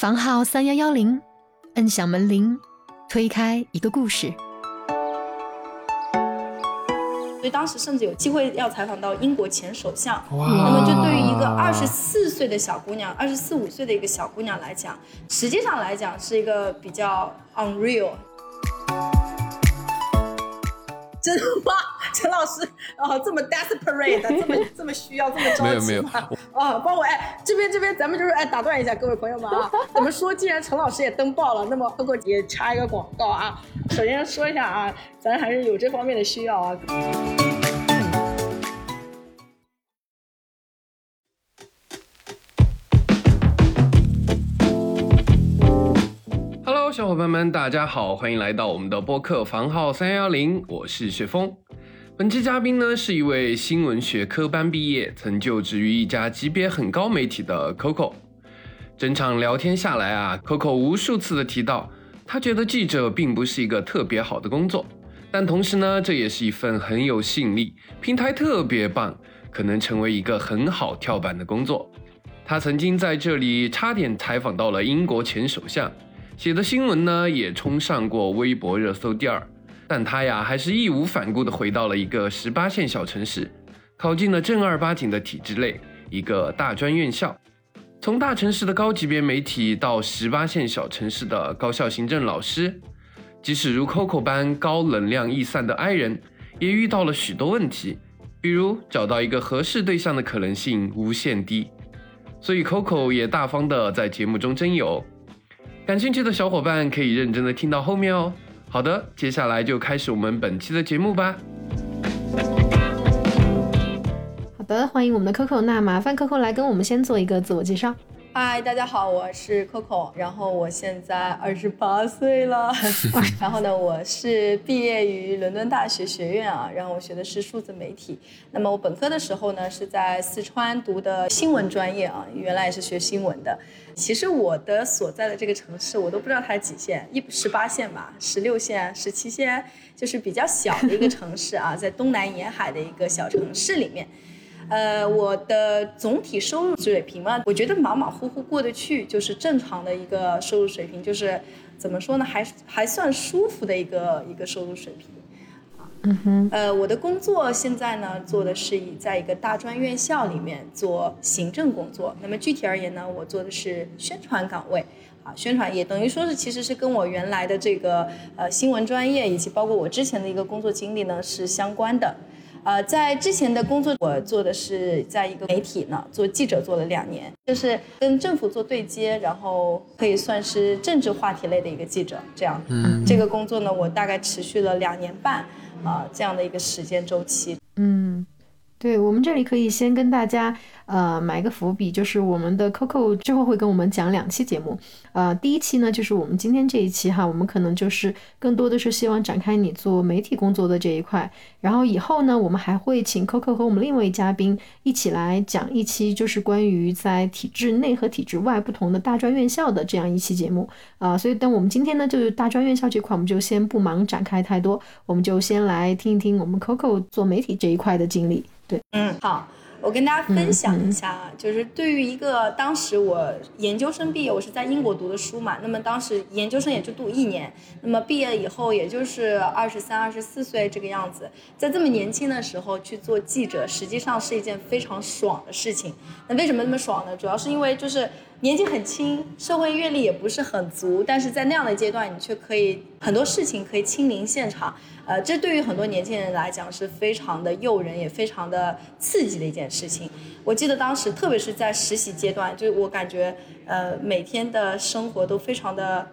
房号三幺幺零，摁响门铃，推开一个故事。所以当时甚至有机会要采访到英国前首相。那么，就对于一个二十四岁的小姑娘，二十四五岁的一个小姑娘来讲，实际上来讲是一个比较 unreal。真的吗？陈老师啊，这么 desperate，这么这么需要，这么着急没有没有啊，帮我哎，这边这边咱们就是哎，打断一下各位朋友们啊，怎么说既然陈老师也登报了，那么哥哥也插一个广告啊。首先说一下啊，咱还是有这方面的需要啊。Hello，小伙伴们，大家好，欢迎来到我们的播客房号三幺零，我是雪峰。本期嘉宾呢是一位新闻学科班毕业，曾就职于一家级别很高媒体的 Coco。整场聊天下来啊，Coco 无数次的提到，他觉得记者并不是一个特别好的工作，但同时呢，这也是一份很有吸引力、平台特别棒，可能成为一个很好跳板的工作。他曾经在这里差点采访到了英国前首相，写的新闻呢也冲上过微博热搜第二。但他呀，还是义无反顾地回到了一个十八线小城市，考进了正儿八经的体制内一个大专院校。从大城市的高级别媒体到十八线小城市的高校行政老师，即使如 Coco 般高能量易散的 I 人，也遇到了许多问题，比如找到一个合适对象的可能性无限低。所以 Coco 也大方的在节目中征友，感兴趣的小伙伴可以认真的听到后面哦。好的，接下来就开始我们本期的节目吧。好的，欢迎我们的 Coco，那麻烦 Coco 来跟我们先做一个自我介绍。嗨，大家好，我是 Coco，然后我现在二十八岁了，然后呢，我是毕业于伦敦大学学院啊，然后我学的是数字媒体。那么我本科的时候呢，是在四川读的新闻专业啊，原来也是学新闻的。其实我的所在的这个城市，我都不知道它是几线，一十八线吧，十六线、十七线，就是比较小的一个城市啊，在东南沿海的一个小城市里面。呃，我的总体收入水平嘛，我觉得马马虎虎过得去，就是正常的一个收入水平，就是怎么说呢，还还算舒服的一个一个收入水平。嗯哼。呃，我的工作现在呢，做的是以在一个大专院校里面做行政工作。那么具体而言呢，我做的是宣传岗位，啊，宣传也等于说是其实是跟我原来的这个呃新闻专业以及包括我之前的一个工作经历呢是相关的。呃，在之前的工作，我做的是在一个媒体呢做记者，做了两年，就是跟政府做对接，然后可以算是政治话题类的一个记者。这样，嗯，这个工作呢，我大概持续了两年半，啊，这样的一个时间周期。嗯，对我们这里可以先跟大家。呃，埋个伏笔，就是我们的 Coco 之后会跟我们讲两期节目。呃，第一期呢，就是我们今天这一期哈，我们可能就是更多的是希望展开你做媒体工作的这一块。然后以后呢，我们还会请 Coco 和我们另一位嘉宾一起来讲一期，就是关于在体制内和体制外不同的大专院校的这样一期节目。啊，所以等我们今天呢，就是大专院校这块，我们就先不忙展开太多，我们就先来听一听我们 Coco 做媒体这一块的经历。对，嗯，好。我跟大家分享一下啊，就是对于一个当时我研究生毕业，我是在英国读的书嘛，那么当时研究生也就读一年，那么毕业以后也就是二十三、二十四岁这个样子，在这么年轻的时候去做记者，实际上是一件非常爽的事情。那为什么那么爽呢？主要是因为就是年纪很轻，社会阅历也不是很足，但是在那样的阶段，你却可以很多事情可以亲临现场。呃，这对于很多年轻人来讲是非常的诱人，也非常的刺激的一件事情。我记得当时，特别是在实习阶段，就我感觉，呃，每天的生活都非常的。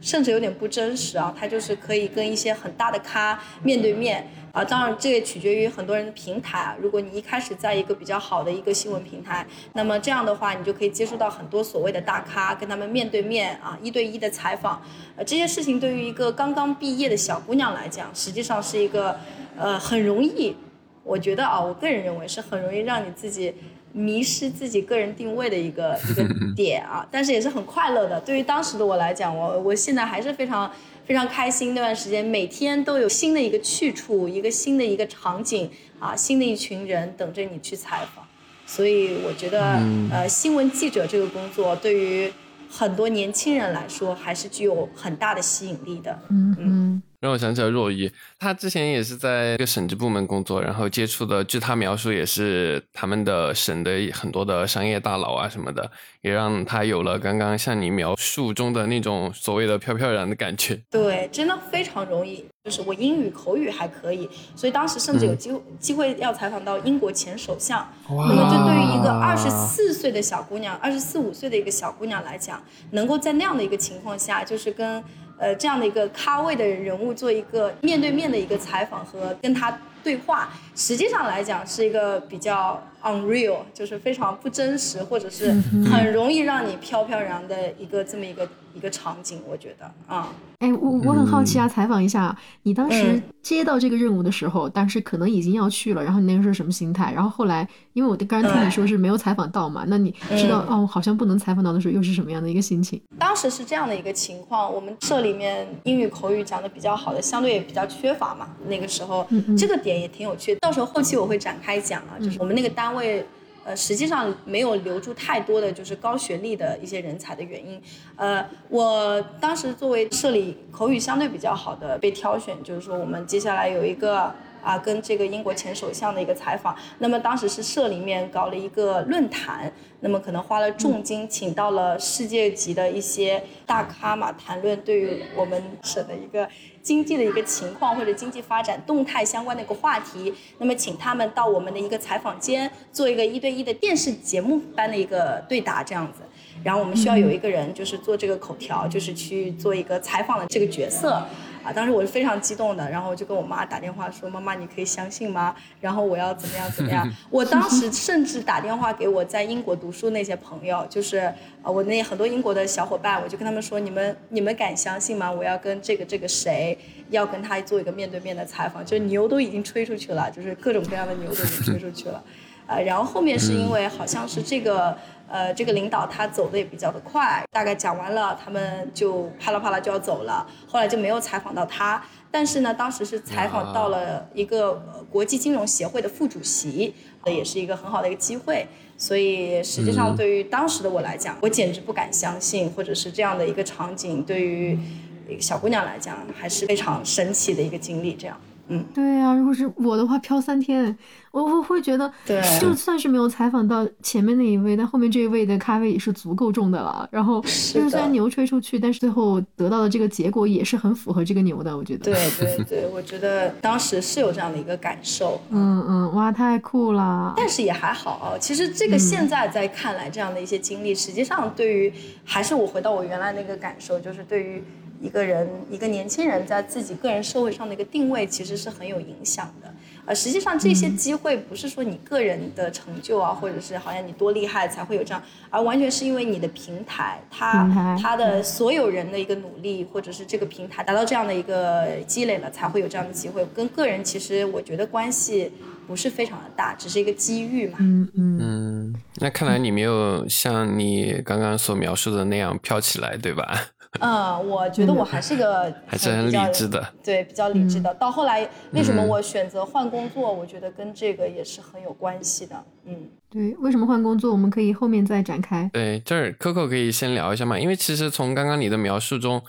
甚至有点不真实啊，他就是可以跟一些很大的咖面对面啊，当然这也取决于很多人的平台啊。如果你一开始在一个比较好的一个新闻平台，那么这样的话，你就可以接触到很多所谓的大咖，跟他们面对面啊，一对一的采访。呃，这些事情对于一个刚刚毕业的小姑娘来讲，实际上是一个呃很容易，我觉得啊，我个人认为是很容易让你自己。迷失自己个人定位的一个 一个点啊，但是也是很快乐的。对于当时的我来讲，我我现在还是非常非常开心。那段时间每天都有新的一个去处，一个新的一个场景啊，新的一群人等着你去采访。所以我觉得，呃，新闻记者这个工作对于很多年轻人来说，还是具有很大的吸引力的。嗯嗯。让我想起了若依，他之前也是在一个省直部门工作，然后接触的，据他描述，也是他们的省的很多的商业大佬啊什么的，也让他有了刚刚像你描述中的那种所谓的飘飘然的感觉。对，真的非常容易。就是我英语口语还可以，所以当时甚至有机机会要采访到英国前首相。那么，这对于一个二十四岁的小姑娘，二十四五岁的一个小姑娘来讲，能够在那样的一个情况下，就是跟。呃，这样的一个咖位的人物做一个面对面的一个采访和跟他对话，实际上来讲是一个比较 unreal，就是非常不真实，或者是很容易让你飘飘然的一个这么一个。一个场景，我觉得啊，哎，我我很好奇啊，采访一下你当时接到这个任务的时候，当时可能已经要去了，然后你那个时候什么心态？然后后来，因为我刚刚听你说是没有采访到嘛，那你知道哦，好像不能采访到的时候，又是什么样的一个心情？当时是这样的一个情况，我们社里面英语口语讲的比较好的，相对也比较缺乏嘛。那个时候，这个点也挺有趣，到时候后期我会展开讲啊，就是我们那个单位。呃，实际上没有留住太多的就是高学历的一些人才的原因，呃，我当时作为社里口语相对比较好的被挑选，就是说我们接下来有一个啊跟这个英国前首相的一个采访，那么当时是社里面搞了一个论坛，那么可能花了重金请到了世界级的一些大咖嘛，谈论对于我们省的一个。经济的一个情况或者经济发展动态相关的一个话题，那么请他们到我们的一个采访间做一个一对一的电视节目般的一个对答这样子，然后我们需要有一个人就是做这个口条，就是去做一个采访的这个角色。啊，当时我是非常激动的，然后我就跟我妈打电话说：“妈妈，你可以相信吗？然后我要怎么样怎么样？”我当时甚至打电话给我在英国读书那些朋友，就是啊，我那很多英国的小伙伴，我就跟他们说：“你们你们敢相信吗？我要跟这个这个谁要跟他做一个面对面的采访，就牛都已经吹出去了，就是各种各样的牛都已经吹出去了。”啊，然后后面是因为好像是这个。呃，这个领导他走的也比较的快，大概讲完了，他们就啪啦啪啦就要走了。后来就没有采访到他，但是呢，当时是采访到了一个国际金融协会的副主席，也是一个很好的一个机会。所以实际上对于当时的我来讲，我简直不敢相信，或者是这样的一个场景，对于一个小姑娘来讲，还是非常神奇的一个经历。这样。嗯，对呀，如果是我的话，飘三天，我我会觉得，对，就算是没有采访到前面那一位，但后面这一位的咖位也是足够重的了。然后，就是虽然牛吹出去，但是最后得到的这个结果也是很符合这个牛的，我觉得。对对对，我觉得当时是有这样的一个感受。嗯嗯，哇，太酷了！但是也还好，其实这个现在在看来，这样的一些经历，实际上对于还是我回到我原来那个感受，就是对于。一个人，一个年轻人在自己个人社会上的一个定位，其实是很有影响的。呃，实际上这些机会不是说你个人的成就啊，或者是好像你多厉害才会有这样，而完全是因为你的平台，它它的所有人的一个努力，或者是这个平台达到这样的一个积累了，才会有这样的机会。跟个人其实我觉得关系不是非常的大，只是一个机遇嘛。嗯嗯。那看来你没有像你刚刚所描述的那样飘起来，对吧？嗯，我觉得我还是个还是很理智的，对，比较理智的。到后来，为什么我选择换工作？我觉得跟这个也是很有关系的。嗯，对，为什么换工作？我们可以后面再展开。对，这儿 Coco 可以先聊一下嘛，因为其实从刚刚你的描述中，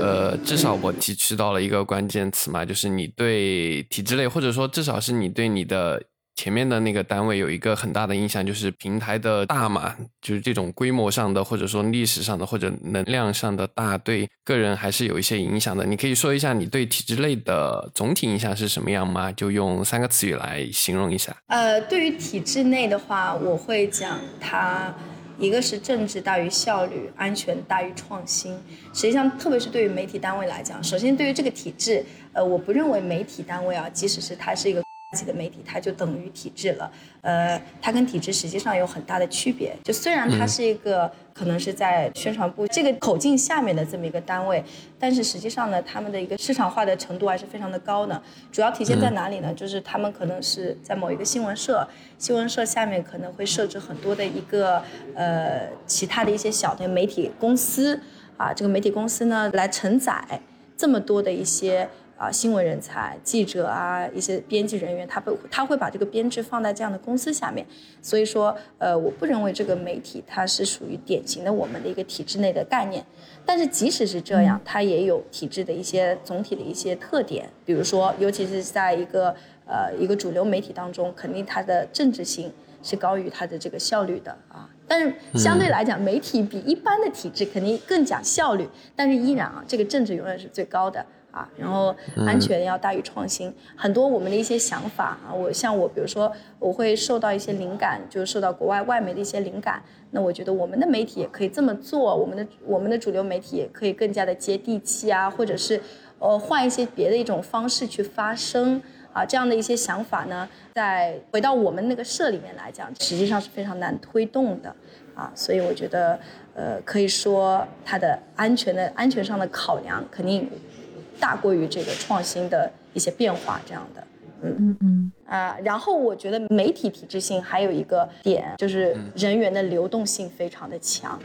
呃，至少我提取到了一个关键词嘛，就是你对体制类，或者说至少是你对你的。前面的那个单位有一个很大的影响，就是平台的大嘛，就是这种规模上的，或者说历史上的，或者能量上的大，对个人还是有一些影响的。你可以说一下你对体制内的总体影响是什么样吗？就用三个词语来形容一下。呃，对于体制内的话，我会讲它一个是政治大于效率，安全大于创新。实际上，特别是对于媒体单位来讲，首先对于这个体制，呃，我不认为媒体单位啊，即使是它是一个。级的媒体，它就等于体制了。呃，它跟体制实际上有很大的区别。就虽然它是一个可能是在宣传部这个口径下面的这么一个单位，但是实际上呢，他们的一个市场化的程度还是非常的高的。主要体现在哪里呢？就是他们可能是在某一个新闻社，新闻社下面可能会设置很多的一个呃其他的一些小的媒体公司啊，这个媒体公司呢来承载这么多的一些。啊新闻人才、记者啊一些编辑人员，他不他会把这个编制放在这样的公司下面。所以说，呃，我不认为这个媒体它是属于典型的我们的一个体制内的概念。但是即使是这样，它也有体制的一些总体的一些特点，比如说，尤其是在一个呃一个主流媒体当中，肯定它的政治性是高于它的这个效率的啊。但是相对来讲，媒体比一般的体制肯定更讲效率，但是依然啊，这个政治永远是最高的啊。然后安全要大于创新，很多我们的一些想法啊，我像我比如说，我会受到一些灵感，就是受到国外外媒的一些灵感。那我觉得我们的媒体也可以这么做，我们的我们的主流媒体也可以更加的接地气啊，或者是，呃，换一些别的一种方式去发声啊，这样的一些想法呢，在回到我们那个社里面来讲，实际上是非常难推动的啊，所以我觉得，呃，可以说它的安全的安全上的考量肯定大过于这个创新的一些变化这样的。嗯嗯嗯啊，然后我觉得媒体体制性还有一个点，就是人员的流动性非常的强，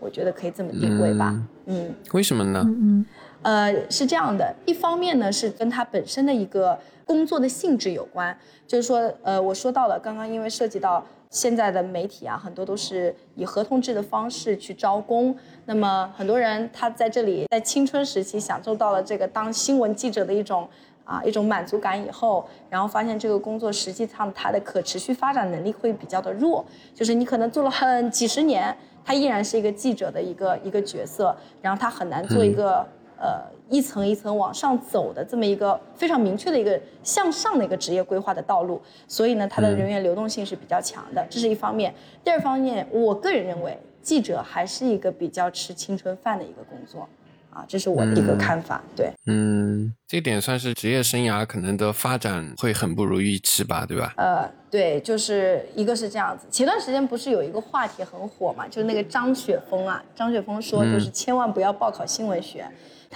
我觉得可以这么定位吧。嗯，为什么呢？嗯呃，是这样的，一方面呢是跟它本身的一个工作的性质有关，就是说，呃，我说到了刚刚，因为涉及到现在的媒体啊，很多都是以合同制的方式去招工，那么很多人他在这里在青春时期享受到了这个当新闻记者的一种。啊，一种满足感以后，然后发现这个工作实际上它的可持续发展能力会比较的弱，就是你可能做了很几十年，他依然是一个记者的一个一个角色，然后他很难做一个呃一层一层往上走的这么一个非常明确的一个向上的一个职业规划的道路，所以呢，它的人员流动性是比较强的，这是一方面。第二方面，我个人认为，记者还是一个比较吃青春饭的一个工作。啊，这是我的一个看法。对，嗯，这点算是职业生涯可能的发展会很不如预期吧，对吧？呃，对，就是一个是这样子。前段时间不是有一个话题很火嘛，就是那个张雪峰啊，张雪峰说就是千万不要报考新闻学。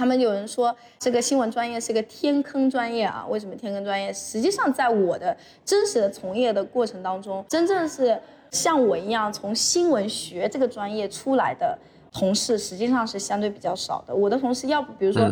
他们有人说这个新闻专业是个天坑专业啊，为什么天坑专业？实际上在我的真实的从业的过程当中，真正是像我一样从新闻学这个专业出来的。同事实际上是相对比较少的。我的同事要不比如说，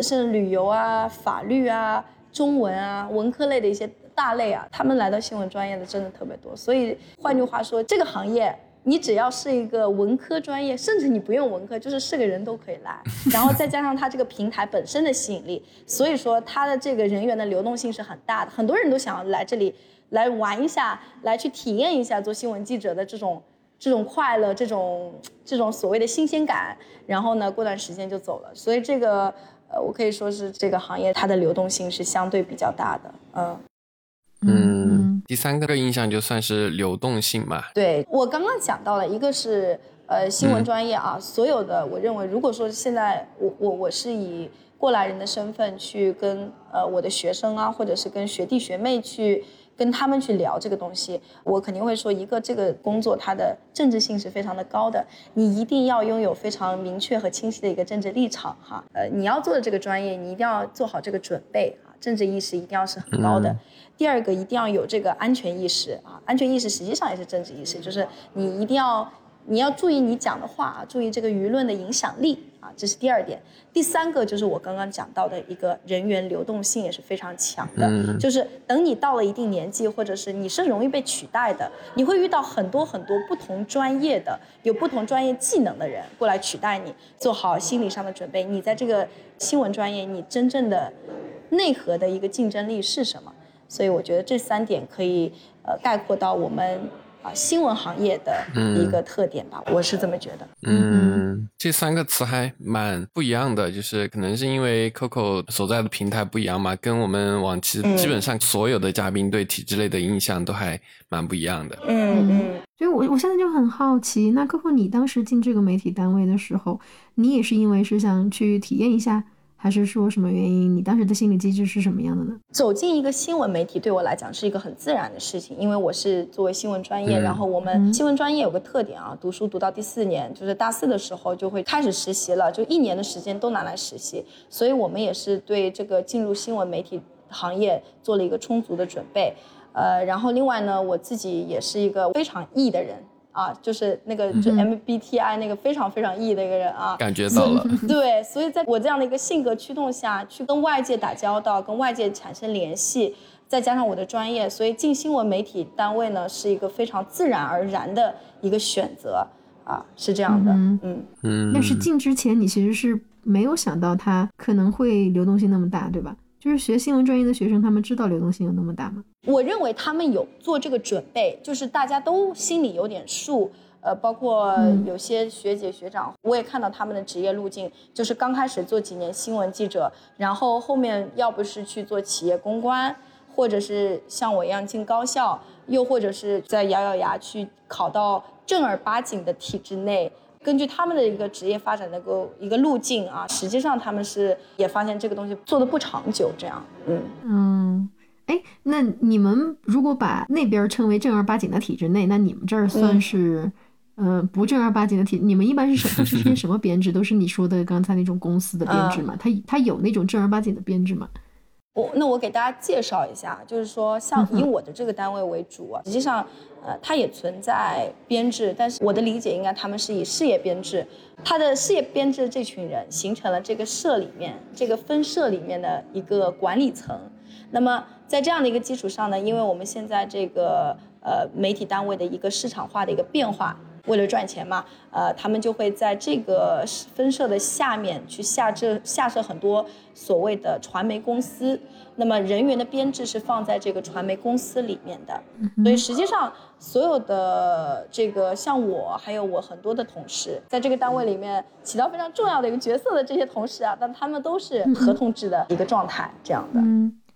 是旅游啊、法律啊、中文啊、文科类的一些大类啊，他们来到新闻专业的真的特别多。所以换句话说，这个行业你只要是一个文科专业，甚至你不用文科，就是是个人都可以来。然后再加上它这个平台本身的吸引力，所以说它的这个人员的流动性是很大的。很多人都想要来这里来玩一下，来去体验一下做新闻记者的这种。这种快乐，这种这种所谓的新鲜感，然后呢，过段时间就走了。所以这个，呃，我可以说是这个行业它的流动性是相对比较大的。嗯嗯，第三个印象就算是流动性嘛。对我刚刚讲到了一个是呃新闻专业啊，所有的我认为，如果说现在我我我是以过来人的身份去跟呃我的学生啊，或者是跟学弟学妹去。跟他们去聊这个东西，我肯定会说，一个这个工作它的政治性是非常的高的，你一定要拥有非常明确和清晰的一个政治立场哈。呃，你要做的这个专业，你一定要做好这个准备啊，政治意识一定要是很高的。第二个，一定要有这个安全意识啊，安全意识实际上也是政治意识，就是你一定要。你要注意你讲的话啊，注意这个舆论的影响力啊，这是第二点。第三个就是我刚刚讲到的一个人员流动性也是非常强的，就是等你到了一定年纪，或者是你是容易被取代的，你会遇到很多很多不同专业的、有不同专业技能的人过来取代你，做好心理上的准备。你在这个新闻专业，你真正的内核的一个竞争力是什么？所以我觉得这三点可以呃概括到我们。啊，新闻行业的一个特点吧，我是这么觉得。嗯，这三个词还蛮不一样的，就是可能是因为 Coco 所在的平台不一样嘛，跟我们往期基本上所有的嘉宾对体制类的印象都还蛮不一样的。嗯嗯，所以我我现在就很好奇，那 Coco 你当时进这个媒体单位的时候，你也是因为是想去体验一下？还是说什么原因？你当时的心理机制是什么样的呢？走进一个新闻媒体对我来讲是一个很自然的事情，因为我是作为新闻专业，然后我们新闻专业有个特点啊，读书读到第四年，就是大四的时候就会开始实习了，就一年的时间都拿来实习，所以我们也是对这个进入新闻媒体行业做了一个充足的准备。呃，然后另外呢，我自己也是一个非常 E 的人。啊，就是那个就 MBTI 那个非常非常 E 的一个人啊，感觉到了。对，所以在我这样的一个性格驱动下去跟外界打交道，跟外界产生联系，再加上我的专业，所以进新闻媒体单位呢是一个非常自然而然的一个选择啊，是这样的，嗯嗯。但是进之前你其实是没有想到它可能会流动性那么大，对吧？就是学新闻专业的学生，他们知道流动性有那么大吗？我认为他们有做这个准备，就是大家都心里有点数。呃，包括有些学姐学长，我也看到他们的职业路径，就是刚开始做几年新闻记者，然后后面要不是去做企业公关，或者是像我一样进高校，又或者是在咬咬牙去考到正儿八经的体制内。根据他们的一个职业发展的个一个路径啊，实际上他们是也发现这个东西做的不长久，这样，嗯嗯，哎，那你们如果把那边称为正儿八经的体制内，那你们这儿算是，嗯，不正儿八经的体？你们一般是什么是些什么编制？都是你说的刚才那种公司的编制 吗？它它有那种正儿八经的编制吗？我那我给大家介绍一下，就是说像以我的这个单位为主啊，实际上。呃，它也存在编制，但是我的理解应该他们是以事业编制，他的事业编制这群人形成了这个社里面这个分社里面的一个管理层。那么在这样的一个基础上呢，因为我们现在这个呃媒体单位的一个市场化的一个变化。为了赚钱嘛，呃，他们就会在这个分社的下面去下这下设很多所谓的传媒公司，那么人员的编制是放在这个传媒公司里面的，所以实际上所有的这个像我还有我很多的同事，在这个单位里面起到非常重要的一个角色的这些同事啊，但他们都是合同制的一个状态，这样的。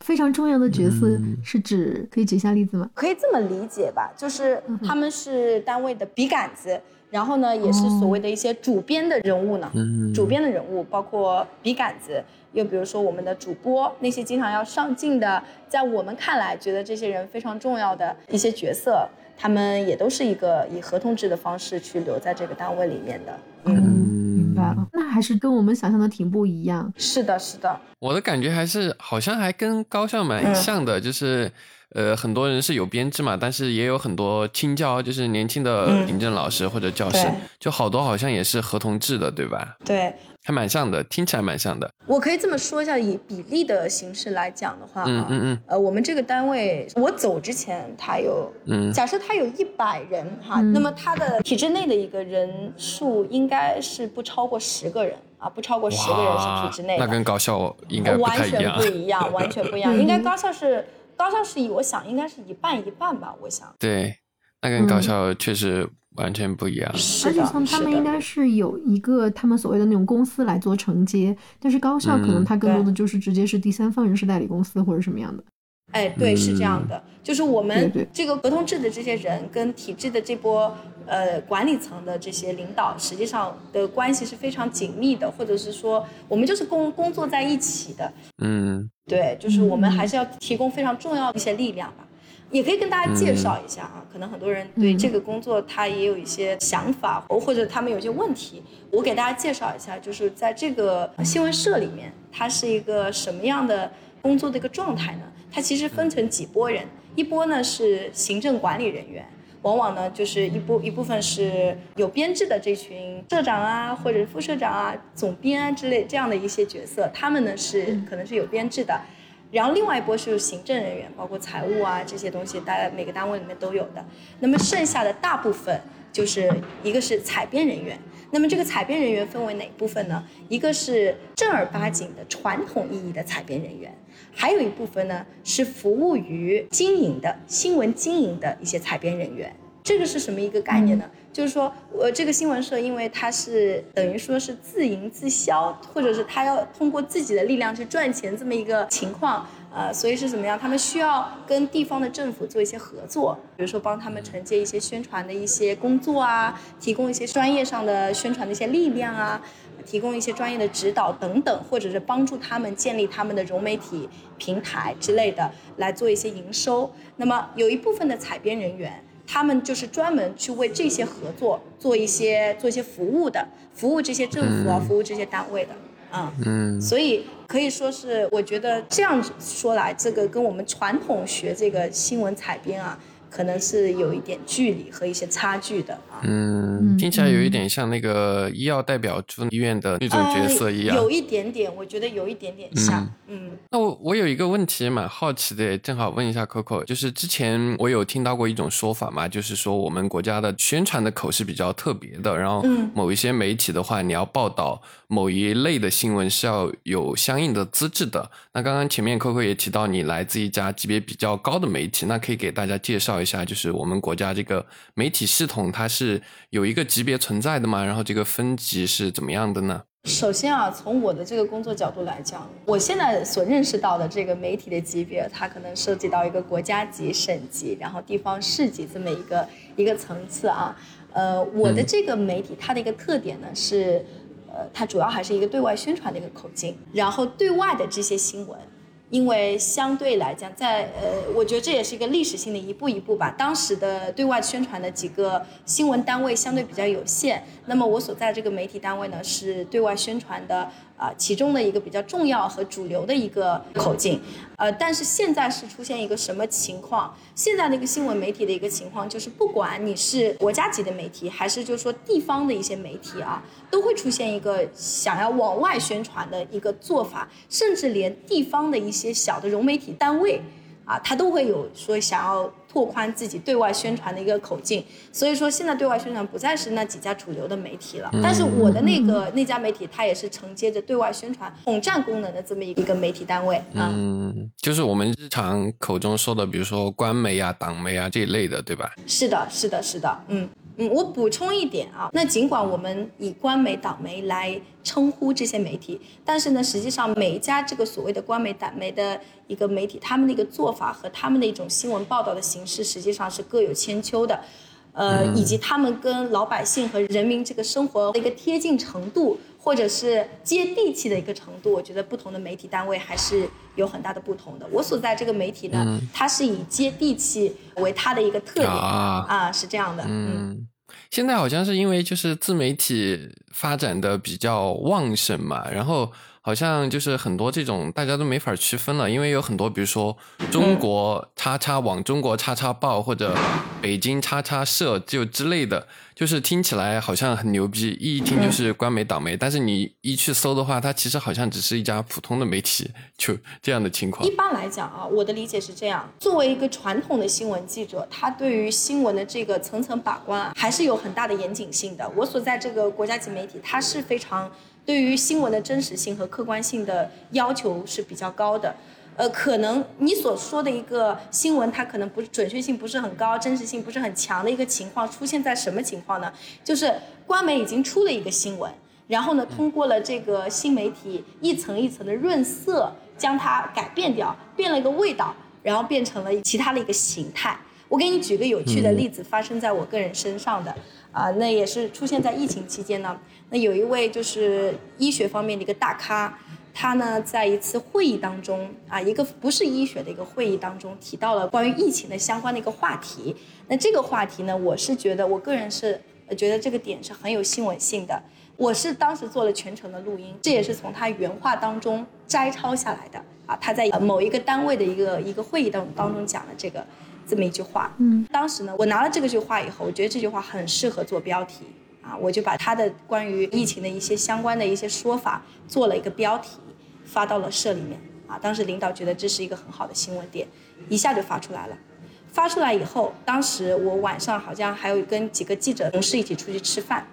非常重要的角色是指可以举一下例子吗？可以这么理解吧，就是他们是单位的笔杆子，然后呢，也是所谓的一些主编的人物呢。主编的人物包括笔杆子，又比如说我们的主播，那些经常要上镜的，在我们看来觉得这些人非常重要的一些角色，他们也都是一个以合同制的方式去留在这个单位里面的。嗯。那还是跟我们想象的挺不一样。是的，是的。我的感觉还是好像还跟高校蛮像的，就是呃，很多人是有编制嘛，但是也有很多青教，就是年轻的行政老师或者教师，就好多好像也是合同制的，对吧？对。还蛮像的，听起来蛮像的。我可以这么说一下，以比例的形式来讲的话，嗯嗯嗯，呃，我们这个单位，我走之前，他有，嗯，假设他有一百人哈，那么他的体制内的一个人数应该是不超过十个人啊，不超过十个人是体制内的。那跟高校应该完全不一样，完全不一样。应该高校是高校是以我想应该是一半一半吧，我想。对，那跟高校确实。完全不一样，而且像他们应该是有一个他们所谓的那种公司来做承接，但是高校可能它更多的就是直接是第三方人事代理公司或者什么样的。哎，对，是这样的，就是我们这个合同制的这些人跟体制的这波呃管理层的这些领导，实际上的关系是非常紧密的，或者是说我们就是工工作在一起的。嗯，对，就是我们还是要提供非常重要的一些力量吧。也可以跟大家介绍一下啊，可能很多人对这个工作他也有一些想法，或者他们有些问题，我给大家介绍一下，就是在这个新闻社里面，它是一个什么样的工作的一个状态呢？它其实分成几波人，一波呢是行政管理人员，往往呢就是一部一部分是有编制的这群社长啊，或者副社长啊、总编啊之类这样的一些角色，他们呢是可能是有编制的。然后另外一波是行政人员，包括财务啊这些东西，大概每个单位里面都有的。那么剩下的大部分就是一个是采编人员。那么这个采编人员分为哪部分呢？一个是正儿八经的传统意义的采编人员，还有一部分呢是服务于经营的新闻经营的一些采编人员。这个是什么一个概念呢？就是说，我这个新闻社，因为它是等于说是自营自销，或者是他要通过自己的力量去赚钱这么一个情况，呃，所以是怎么样？他们需要跟地方的政府做一些合作，比如说帮他们承接一些宣传的一些工作啊，提供一些专业上的宣传的一些力量啊，提供一些专业的指导等等，或者是帮助他们建立他们的融媒体平台之类的，来做一些营收。那么有一部分的采编人员。他们就是专门去为这些合作做一些做一些服务的，服务这些政府啊，服务这些单位的，啊，嗯，所以可以说是，我觉得这样说来，这个跟我们传统学这个新闻采编啊，可能是有一点距离和一些差距的啊。嗯，听起来有一点像那个医药代表住医院的那种角色一样，有一点点，我觉得有一点点像。嗯，那我我有一个问题蛮好奇的，正好问一下 Coco，就是之前我有听到过一种说法嘛，就是说我们国家的宣传的口是比较特别的，然后某一些媒体的话，你要报道某一类的新闻是要有相应的资质的。那刚刚前面 Coco 也提到你来自一家级别比较高的媒体，那可以给大家介绍一下，就是我们国家这个媒体系统它是有一个级别存在的吗？然后这个分级是怎么样的呢？首先啊，从我的这个工作角度来讲，我现在所认识到的这个媒体的级别，它可能涉及到一个国家级、省级，然后地方市级这么一个一个层次啊。呃，我的这个媒体它的一个特点呢是，呃，它主要还是一个对外宣传的一个口径，然后对外的这些新闻。因为相对来讲，在呃，我觉得这也是一个历史性的一步一步吧。当时的对外宣传的几个新闻单位相对比较有限，那么我所在这个媒体单位呢，是对外宣传的。啊，其中的一个比较重要和主流的一个口径，呃，但是现在是出现一个什么情况？现在的一个新闻媒体的一个情况，就是不管你是国家级的媒体，还是就是说地方的一些媒体啊，都会出现一个想要往外宣传的一个做法，甚至连地方的一些小的融媒体单位。啊，他都会有说想要拓宽自己对外宣传的一个口径，所以说现在对外宣传不再是那几家主流的媒体了。但是我的那个那家媒体，它也是承接着对外宣传统战功能的这么一个媒体单位。嗯，就是我们日常口中说的，比如说官媒啊、党媒啊这一类的，对吧？是的，是的，是的，嗯。嗯，我补充一点啊，那尽管我们以官媒、党媒来称呼这些媒体，但是呢，实际上每一家这个所谓的官媒、党媒的一个媒体，他们的一个做法和他们的一种新闻报道的形式，实际上是各有千秋的，呃，以及他们跟老百姓和人民这个生活的一个贴近程度，或者是接地气的一个程度，我觉得不同的媒体单位还是有很大的不同的。我所在这个媒体呢，它是以接地气为它的一个特点啊，是这样的，嗯。现在好像是因为就是自媒体发展的比较旺盛嘛，然后好像就是很多这种大家都没法区分了，因为有很多比如说中国叉叉网、中国叉叉报或者北京叉叉社就之类的。就是听起来好像很牛逼，一听就是官媒党媒，但是你一去搜的话，它其实好像只是一家普通的媒体，就这样的情况。一般来讲啊，我的理解是这样：作为一个传统的新闻记者，他对于新闻的这个层层把关啊，还是有很大的严谨性的。我所在这个国家级媒体，它是非常对于新闻的真实性和客观性的要求是比较高的。呃，可能你所说的一个新闻，它可能不是准确性不是很高，真实性不是很强的一个情况，出现在什么情况呢？就是官媒已经出了一个新闻，然后呢，通过了这个新媒体一层一层的润色，将它改变掉，变了一个味道，然后变成了其他的一个形态。我给你举个有趣的例子，发生在我个人身上的，啊，那也是出现在疫情期间呢。那有一位就是医学方面的一个大咖。他呢，在一次会议当中啊，一个不是医学的一个会议当中，提到了关于疫情的相关的一个话题。那这个话题呢，我是觉得，我个人是觉得这个点是很有新闻性的。我是当时做了全程的录音，这也是从他原话当中摘抄下来的啊。他在某一个单位的一个一个会议当当中讲了这个这么一句话。嗯，当时呢，我拿了这个句话以后，我觉得这句话很适合做标题。啊，我就把他的关于疫情的一些相关的一些说法做了一个标题，发到了社里面。啊，当时领导觉得这是一个很好的新闻点，一下就发出来了。发出来以后，当时我晚上好像还有跟几个记者同事一起出去吃饭，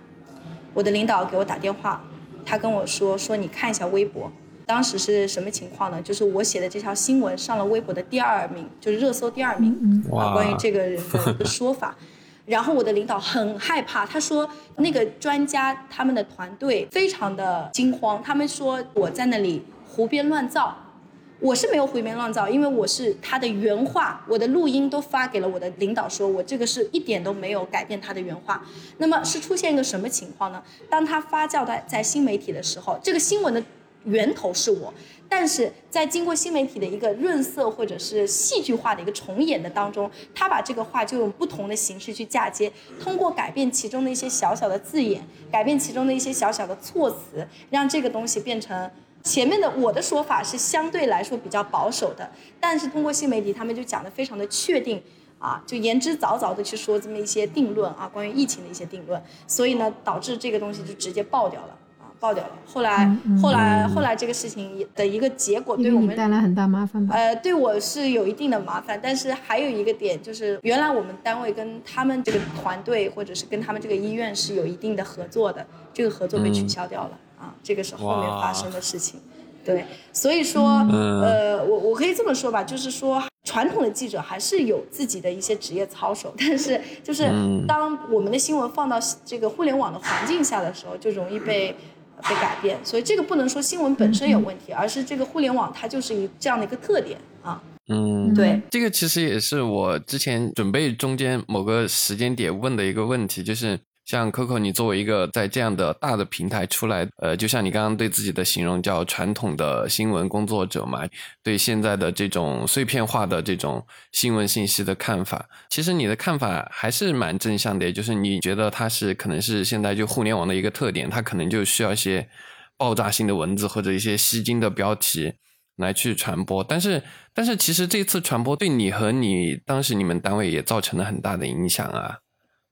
我的领导给我打电话，他跟我说说你看一下微博，当时是什么情况呢？就是我写的这条新闻上了微博的第二名，就是热搜第二名。啊，关于这个人的 一个说法。然后我的领导很害怕，他说那个专家他们的团队非常的惊慌，他们说我在那里胡编乱造，我是没有胡编乱造，因为我是他的原话，我的录音都发给了我的领导，说我这个是一点都没有改变他的原话。那么是出现一个什么情况呢？当他发酵在在新媒体的时候，这个新闻的源头是我。但是在经过新媒体的一个润色或者是戏剧化的一个重演的当中，他把这个话就用不同的形式去嫁接，通过改变其中的一些小小的字眼，改变其中的一些小小的措辞，让这个东西变成前面的我的说法是相对来说比较保守的，但是通过新媒体他们就讲的非常的确定，啊，就言之凿凿的去说这么一些定论啊，关于疫情的一些定论，所以呢，导致这个东西就直接爆掉了。爆掉了。后来，后来，后来这个事情的一个结果，对我们带来很大麻烦吧？呃，对我是有一定的麻烦，但是还有一个点就是，原来我们单位跟他们这个团队，或者是跟他们这个医院是有一定的合作的，这个合作被取消掉了啊，这个是后面发生的事情。对，所以说，呃，我我可以这么说吧，就是说，传统的记者还是有自己的一些职业操守，但是就是当我们的新闻放到这个互联网的环境下的时候，就容易被。被改变，所以这个不能说新闻本身有问题，而是这个互联网它就是一这样的一个特点啊。嗯，对，这个其实也是我之前准备中间某个时间点问的一个问题，就是。像 Coco，你作为一个在这样的大的平台出来，呃，就像你刚刚对自己的形容叫传统的新闻工作者嘛，对现在的这种碎片化的这种新闻信息的看法，其实你的看法还是蛮正向的，就是你觉得它是可能是现在就互联网的一个特点，它可能就需要一些爆炸性的文字或者一些吸睛的标题来去传播，但是但是其实这次传播对你和你当时你们单位也造成了很大的影响啊。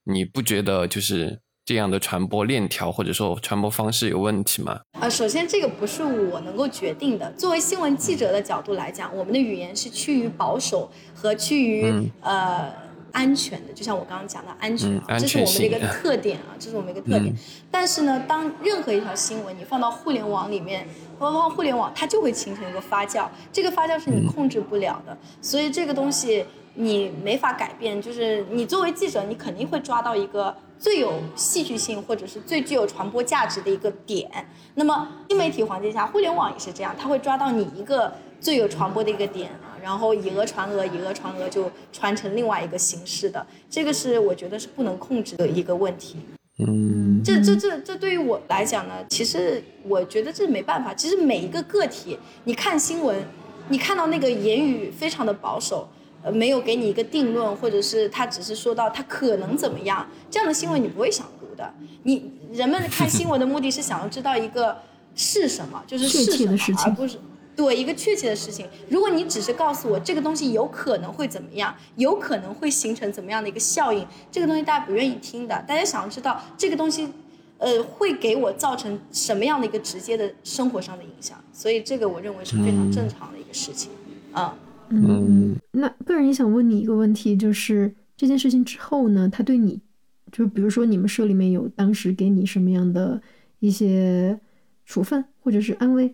你不觉得就是这样的传播链条或者说传播方式有问题吗？啊，首先这个不是我能够决定的。作为新闻记者的角度来讲，我们的语言是趋于保守和趋于呃安全的，就像我刚刚讲的安全，这是我们的一个特点啊，这是我们一个特点。但是呢，当任何一条新闻你放到互联网里面，放到互联网，它就会形成一个发酵，这个发酵是你控制不了的，所以这个东西。你没法改变，就是你作为记者，你肯定会抓到一个最有戏剧性或者是最具有传播价值的一个点。那么新媒体环境下，互联网也是这样，它会抓到你一个最有传播的一个点啊，然后以讹传讹，以讹传讹就传成另外一个形式的。这个是我觉得是不能控制的一个问题。嗯，这这这这对于我来讲呢，其实我觉得这没办法。其实每一个个体，你看新闻，你看到那个言语非常的保守。呃，没有给你一个定论，或者是他只是说到他可能怎么样，这样的新闻你不会想读的。你人们看新闻的目的是想要知道一个是什么，就是是什么，而不是对一个确切的事情。如果你只是告诉我这个东西有可能会怎么样，有可能会形成怎么样的一个效应，这个东西大家不愿意听的。大家想要知道这个东西，呃，会给我造成什么样的一个直接的生活上的影响。所以这个我认为是非常正常的一个事情，啊。嗯，那个人也想问你一个问题，就是这件事情之后呢，他对你，就比如说你们社里面有当时给你什么样的一些处分或者是安慰？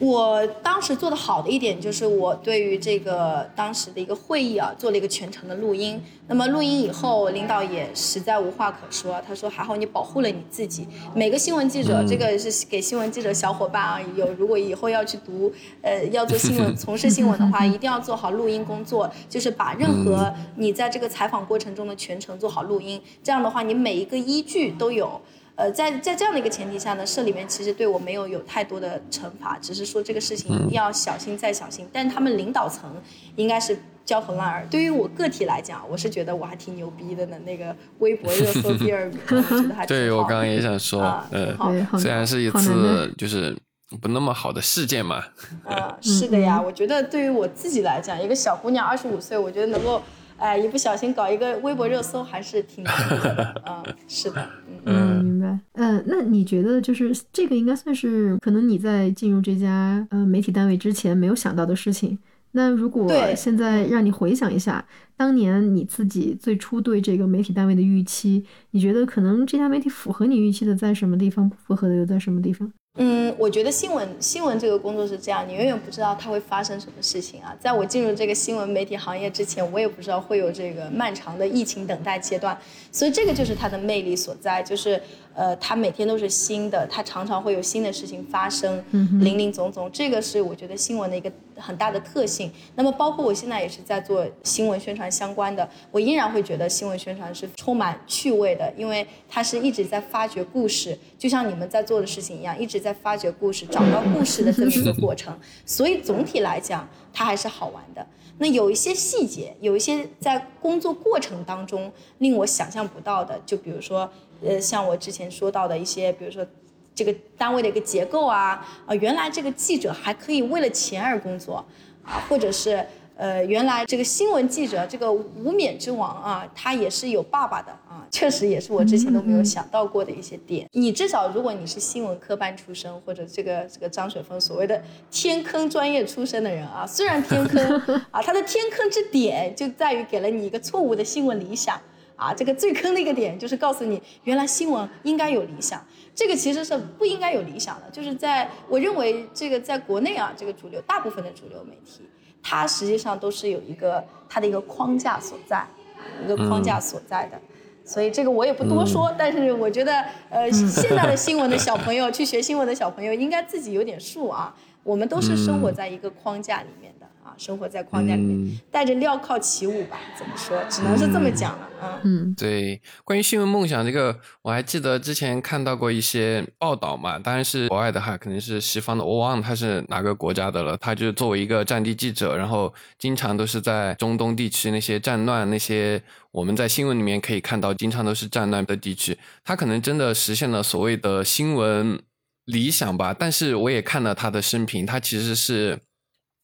我当时做的好的一点就是，我对于这个当时的一个会议啊，做了一个全程的录音。那么录音以后，领导也实在无话可说，他说还好你保护了你自己。每个新闻记者，这个是给新闻记者小伙伴啊，有如果以后要去读，呃，要做新闻、从事新闻的话，一定要做好录音工作，就是把任何你在这个采访过程中的全程做好录音。这样的话，你每一个依据都有。呃，在在这样的一个前提下呢，社里面其实对我没有有太多的惩罚，只是说这个事情一定要小心再小心。但是他们领导层应该是焦头烂额。对于我个体来讲，我是觉得我还挺牛逼的呢。那个微博热搜第二名，我觉得还对我刚刚也想说，嗯，虽然是一次就是不那么好的事件嘛。啊，是的呀，我觉得对于我自己来讲，一个小姑娘二十五岁，我觉得能够。哎，一不小心搞一个微博热搜，还是挺 的。嗯，是的，嗯，明白。嗯，那你觉得就是这个应该算是可能你在进入这家呃媒体单位之前没有想到的事情。那如果现在让你回想一下，当年你自己最初对这个媒体单位的预期，你觉得可能这家媒体符合你预期的在什么地方，不符合的又在什么地方？嗯，我觉得新闻新闻这个工作是这样，你永远不知道它会发生什么事情啊。在我进入这个新闻媒体行业之前，我也不知道会有这个漫长的疫情等待阶段，所以这个就是它的魅力所在，就是呃，它每天都是新的，它常常会有新的事情发生，林林总总，这个是我觉得新闻的一个很大的特性。那么包括我现在也是在做新闻宣传相关的，我依然会觉得新闻宣传是充满趣味的，因为它是一直在发掘故事，就像你们在做的事情一样，一直在。在发掘故事、找到故事的这么一个过程，所以总体来讲，它还是好玩的。那有一些细节，有一些在工作过程当中令我想象不到的，就比如说，呃，像我之前说到的一些，比如说这个单位的一个结构啊，啊，原来这个记者还可以为了钱而工作，啊，或者是。呃，原来这个新闻记者，这个无冕之王啊，他也是有爸爸的啊，确实也是我之前都没有想到过的一些点。你至少如果你是新闻科班出身，或者这个这个张雪峰所谓的天坑专业出身的人啊，虽然天坑 啊，他的天坑之点就在于给了你一个错误的新闻理想啊，这个最坑的一个点就是告诉你，原来新闻应该有理想，这个其实是不应该有理想的，就是在我认为这个在国内啊，这个主流大部分的主流媒体。它实际上都是有一个它的一个框架所在，一个框架所在的，所以这个我也不多说。但是我觉得，呃，现在的新闻的小朋友去学新闻的小朋友应该自己有点数啊。我们都是生活在一个框架里面的。生活在框架里面，带着镣铐起舞吧？怎么说？只能是这么讲了。嗯嗯，对。关于新闻梦想这个，我还记得之前看到过一些报道嘛。当然是国外的哈，肯定是西方的。我忘了他是哪个国家的了。他就作为一个战地记者，然后经常都是在中东地区那些战乱、那些我们在新闻里面可以看到，经常都是战乱的地区。他可能真的实现了所谓的新闻理想吧。但是我也看了他的生平，他其实是。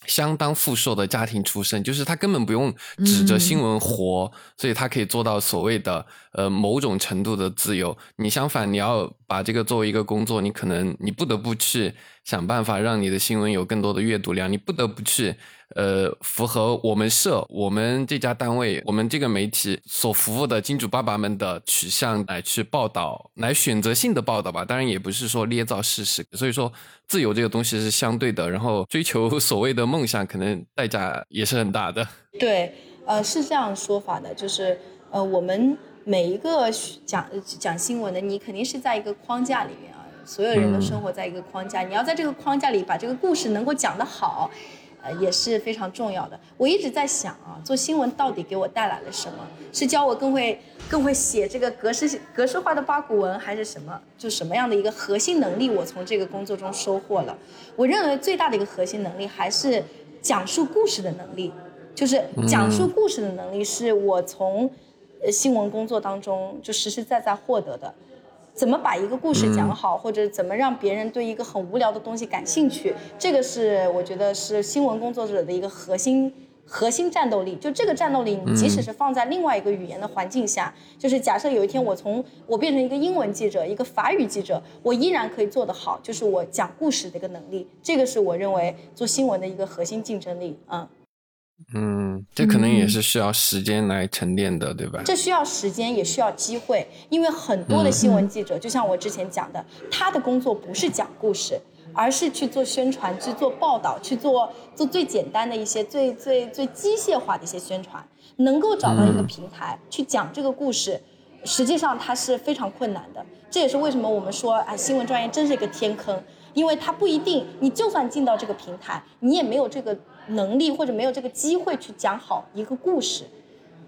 相当富庶的家庭出身，就是他根本不用指着新闻活，所以他可以做到所谓的呃某种程度的自由。你相反，你要把这个作为一个工作，你可能你不得不去想办法让你的新闻有更多的阅读量，你不得不去。呃，符合我们社、我们这家单位、我们这个媒体所服务的金主爸爸们的取向来去报道，来选择性的报道吧。当然，也不是说捏造事实。所以说，自由这个东西是相对的，然后追求 所谓的梦想，可能代价也是很大的。对，呃，是这样说法的，就是呃，我们每一个讲讲新闻的，你肯定是在一个框架里面啊，所有人都生活在一个框架，你要在这个框架里把这个故事能够讲得好。呃，也是非常重要的。我一直在想啊，做新闻到底给我带来了什么？是教我更会更会写这个格式格式化的八股文，还是什么？就什么样的一个核心能力，我从这个工作中收获了？我认为最大的一个核心能力还是讲述故事的能力，就是讲述故事的能力是我从呃新闻工作当中就实实在在获得的。怎么把一个故事讲好，或者怎么让别人对一个很无聊的东西感兴趣，这个是我觉得是新闻工作者的一个核心核心战斗力。就这个战斗力，你即使是放在另外一个语言的环境下，就是假设有一天我从我变成一个英文记者，一个法语记者，我依然可以做得好，就是我讲故事的一个能力。这个是我认为做新闻的一个核心竞争力嗯。嗯，这可能也是需要时间来沉淀的，对吧？这需要时间，也需要机会，因为很多的新闻记者，就像我之前讲的，他的工作不是讲故事，而是去做宣传、去做报道、去做做最简单的一些、最最最机械化的一些宣传。能够找到一个平台去讲这个故事，实际上它是非常困难的。这也是为什么我们说，哎，新闻专业真是一个天坑，因为它不一定，你就算进到这个平台，你也没有这个。能力或者没有这个机会去讲好一个故事，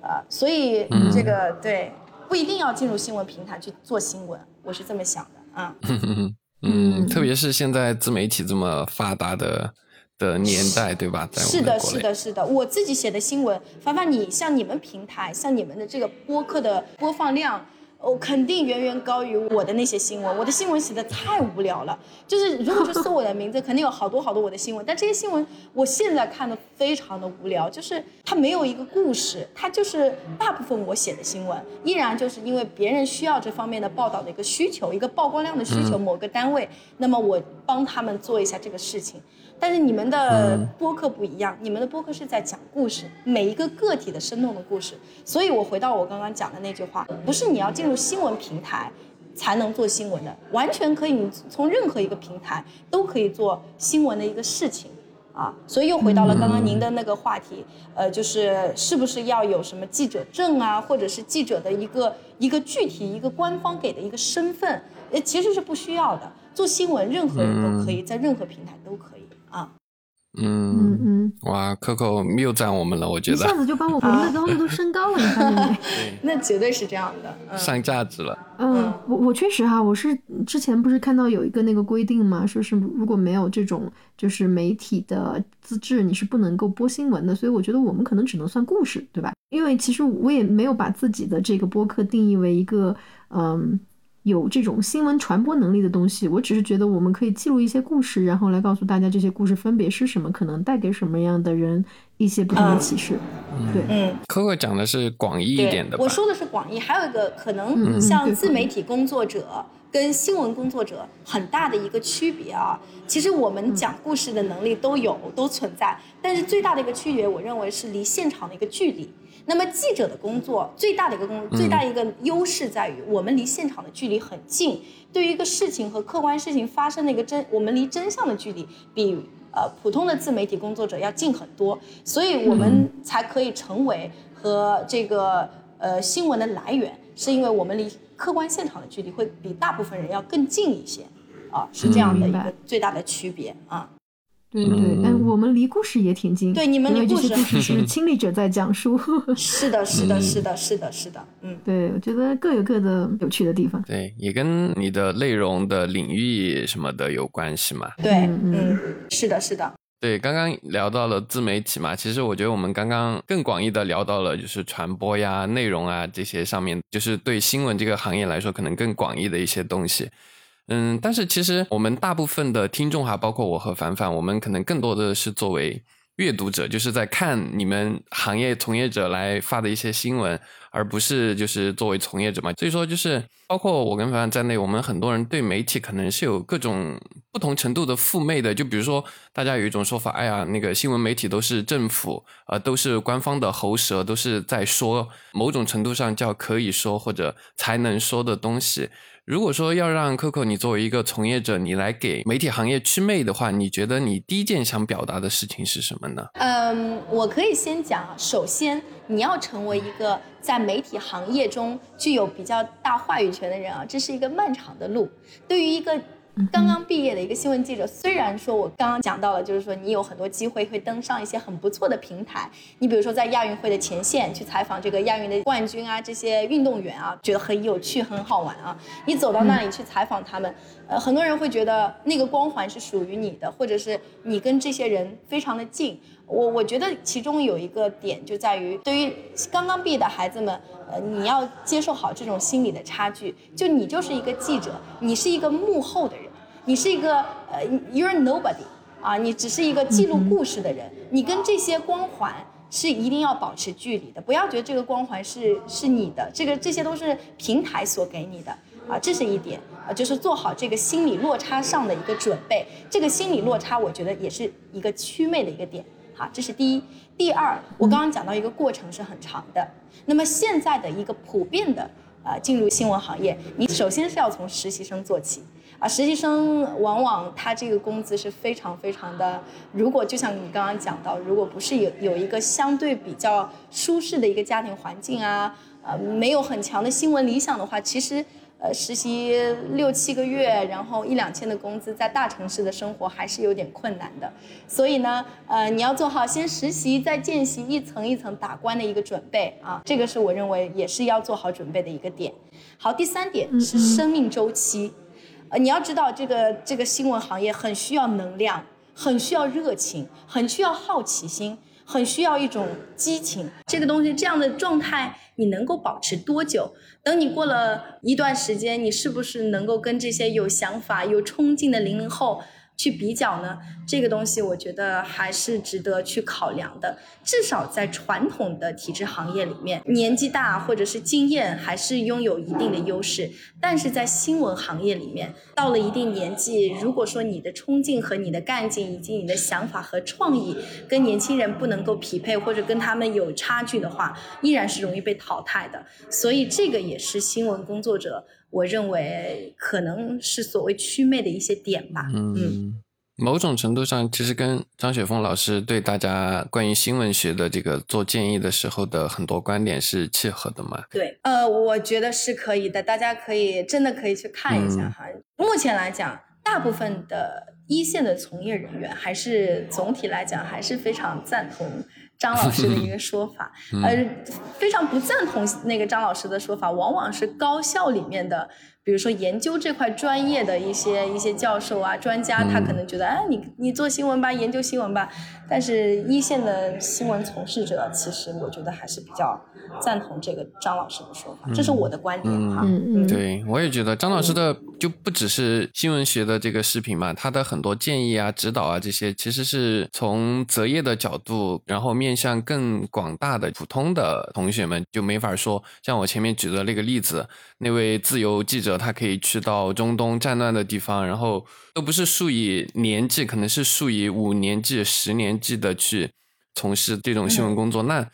呃，所以这个对不一定要进入新闻平台去做新闻，我是这么想的啊。嗯，特别是现在自媒体这么发达的的年代，对吧？是的，是的，是的。我自己写的新闻，凡凡你像你们平台，像你们的这个播客的播放量。我肯定远远高于我的那些新闻，我的新闻写的太无聊了。就是如果去搜我的名字，肯定有好多好多我的新闻，但这些新闻我现在看的非常的无聊，就是它没有一个故事，它就是大部分我写的新闻，依然就是因为别人需要这方面的报道的一个需求，一个曝光量的需求，某个单位，那么我帮他们做一下这个事情。但是你们的播客不一样，你们的播客是在讲故事，每一个个体的生动的故事。所以我回到我刚刚讲的那句话，不是你要进入新闻平台才能做新闻的，完全可以，你从任何一个平台都可以做新闻的一个事情，啊，所以又回到了刚刚您的那个话题，呃，就是是不是要有什么记者证啊，或者是记者的一个一个具体一个官方给的一个身份，呃，其实是不需要的，做新闻任何人都可以，在任何平台都可以。啊，嗯嗯，哇，Coco 谬赞我们了，我觉得一下子就把我们的高度都升高了，你发现没？那绝对是这样的，上价值了。嗯，我我确实哈，我是之前不是看到有一个那个规定嘛，说是如果没有这种就是媒体的资质，你是不能够播新闻的。所以我觉得我们可能只能算故事，对吧？因为其实我也没有把自己的这个播客定义为一个嗯。有这种新闻传播能力的东西。我只是觉得我们可以记录一些故事，然后来告诉大家这些故事分别是什么，可能带给什么样的人一些不同的启示。对，嗯，Coco 讲的是广义一点的？我说的是广义，还有一个可嗯能嗯像自媒体工作者跟新闻工作者很大的一个区别啊。其实我们讲故事的能力都有，都存在，但是最大的一个区别，我认为是离现场的一个距离。那么记者的工作最大的一个工最大一个优势在于，我们离现场的距离很近，对于一个事情和客观事情发生的一个真，我们离真相的距离比呃普通的自媒体工作者要近很多，所以我们才可以成为和这个呃新闻的来源，是因为我们离客观现场的距离会比大部分人要更近一些，啊，是这样的一个最大的区别啊。对对，嗯但我们离故事也挺近，对你们离故 事是亲历者在讲述。是的，是的，是的，是的，是的，嗯。对，我觉得各有各的有趣的地方。对，也跟你的内容的领域什么的有关系嘛。对，嗯，是的，是的，对，刚刚聊到了自媒体嘛，其实我觉得我们刚刚更广义的聊到了就是传播呀、内容啊这些上面，就是对新闻这个行业来说可能更广义的一些东西。嗯，但是其实我们大部分的听众哈，包括我和凡凡，我们可能更多的是作为阅读者，就是在看你们行业从业者来发的一些新闻，而不是就是作为从业者嘛。所以说，就是包括我跟凡凡在内，我们很多人对媒体可能是有各种不同程度的负媚的。就比如说，大家有一种说法，哎呀，那个新闻媒体都是政府，呃，都是官方的喉舌，都是在说某种程度上叫可以说或者才能说的东西。如果说要让 Coco 你作为一个从业者，你来给媒体行业祛魅的话，你觉得你第一件想表达的事情是什么呢？嗯，我可以先讲，首先你要成为一个在媒体行业中具有比较大话语权的人啊，这是一个漫长的路。对于一个刚刚毕业的一个新闻记者，虽然说我刚刚讲到了，就是说你有很多机会会登上一些很不错的平台，你比如说在亚运会的前线去采访这个亚运的冠军啊，这些运动员啊，觉得很有趣、很好玩啊。你走到那里去采访他们，呃，很多人会觉得那个光环是属于你的，或者是你跟这些人非常的近。我我觉得其中有一个点就在于，对于刚刚毕业的孩子们，呃，你要接受好这种心理的差距。就你就是一个记者，你是一个幕后的人，你是一个呃，you're nobody 啊，你只是一个记录故事的人，你跟这些光环是一定要保持距离的，不要觉得这个光环是是你的，这个这些都是平台所给你的啊，这是一点啊，就是做好这个心理落差上的一个准备。这个心理落差，我觉得也是一个祛魅的一个点。好，这是第一。第二，我刚刚讲到一个过程是很长的。那么现在的一个普遍的呃进入新闻行业，你首先是要从实习生做起啊。实习生往往他这个工资是非常非常的，如果就像你刚刚讲到，如果不是有有一个相对比较舒适的一个家庭环境啊，呃，没有很强的新闻理想的话，其实。呃，实习六七个月，然后一两千的工资，在大城市的生活还是有点困难的。所以呢，呃，你要做好先实习再见习，一层一层打关的一个准备啊，这个是我认为也是要做好准备的一个点。好，第三点是生命周期，呃，你要知道这个这个新闻行业很需要能量，很需要热情，很需要好奇心。很需要一种激情，这个东西这样的状态你能够保持多久？等你过了一段时间，你是不是能够跟这些有想法、有冲劲的零零后去比较呢？这个东西我觉得还是值得去考量的。至少在传统的体制行业里面，年纪大或者是经验还是拥有一定的优势。但是在新闻行业里面，到了一定年纪，如果说你的冲劲和你的干劲，以及你的想法和创意跟年轻人不能够匹配，或者跟他们有差距的话，依然是容易被淘汰的。所以这个也是新闻工作者，我认为可能是所谓祛魅的一些点吧。嗯。某种程度上，其实跟张雪峰老师对大家关于新闻学的这个做建议的时候的很多观点是契合的嘛？对，呃，我觉得是可以的，大家可以真的可以去看一下哈。嗯、目前来讲，大部分的一线的从业人员还是总体来讲还是非常赞同张老师的一个 说法，嗯、呃，非常不赞同那个张老师的说法，往往是高校里面的。比如说研究这块专业的一些一些教授啊、专家，他可能觉得，哎，你你做新闻吧，研究新闻吧。但是一线的新闻从事者，其实我觉得还是比较赞同这个张老师的说法，这是我的观点哈。嗯嗯，对我也觉得张老师的就不只是新闻学的这个视频嘛，他的很多建议啊、指导啊这些，其实是从择业的角度，然后面向更广大的普通的同学们，就没法说。像我前面举的那个例子，那位自由记者。他可以去到中东战乱的地方，然后都不是数以年计，可能是数以五年计、十年计的去从事这种新闻工作。那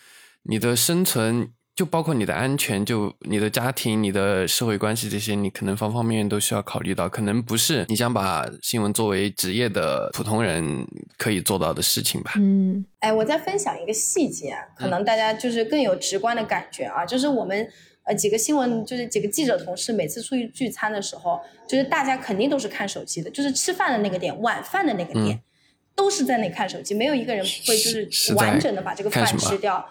你的生存就包括你的安全，就你的家庭、你的社会关系这些，你可能方方面面都需要考虑到。可能不是你想把新闻作为职业的普通人可以做到的事情吧？嗯，哎，我再分享一个细节，可能大家就是更有直观的感觉啊，就是我们。呃，几个新闻就是几个记者同事，每次出去聚餐的时候，就是大家肯定都是看手机的，就是吃饭的那个点，晚饭的那个点，都是在那看手机，没有一个人会就是完整的把这个饭吃掉。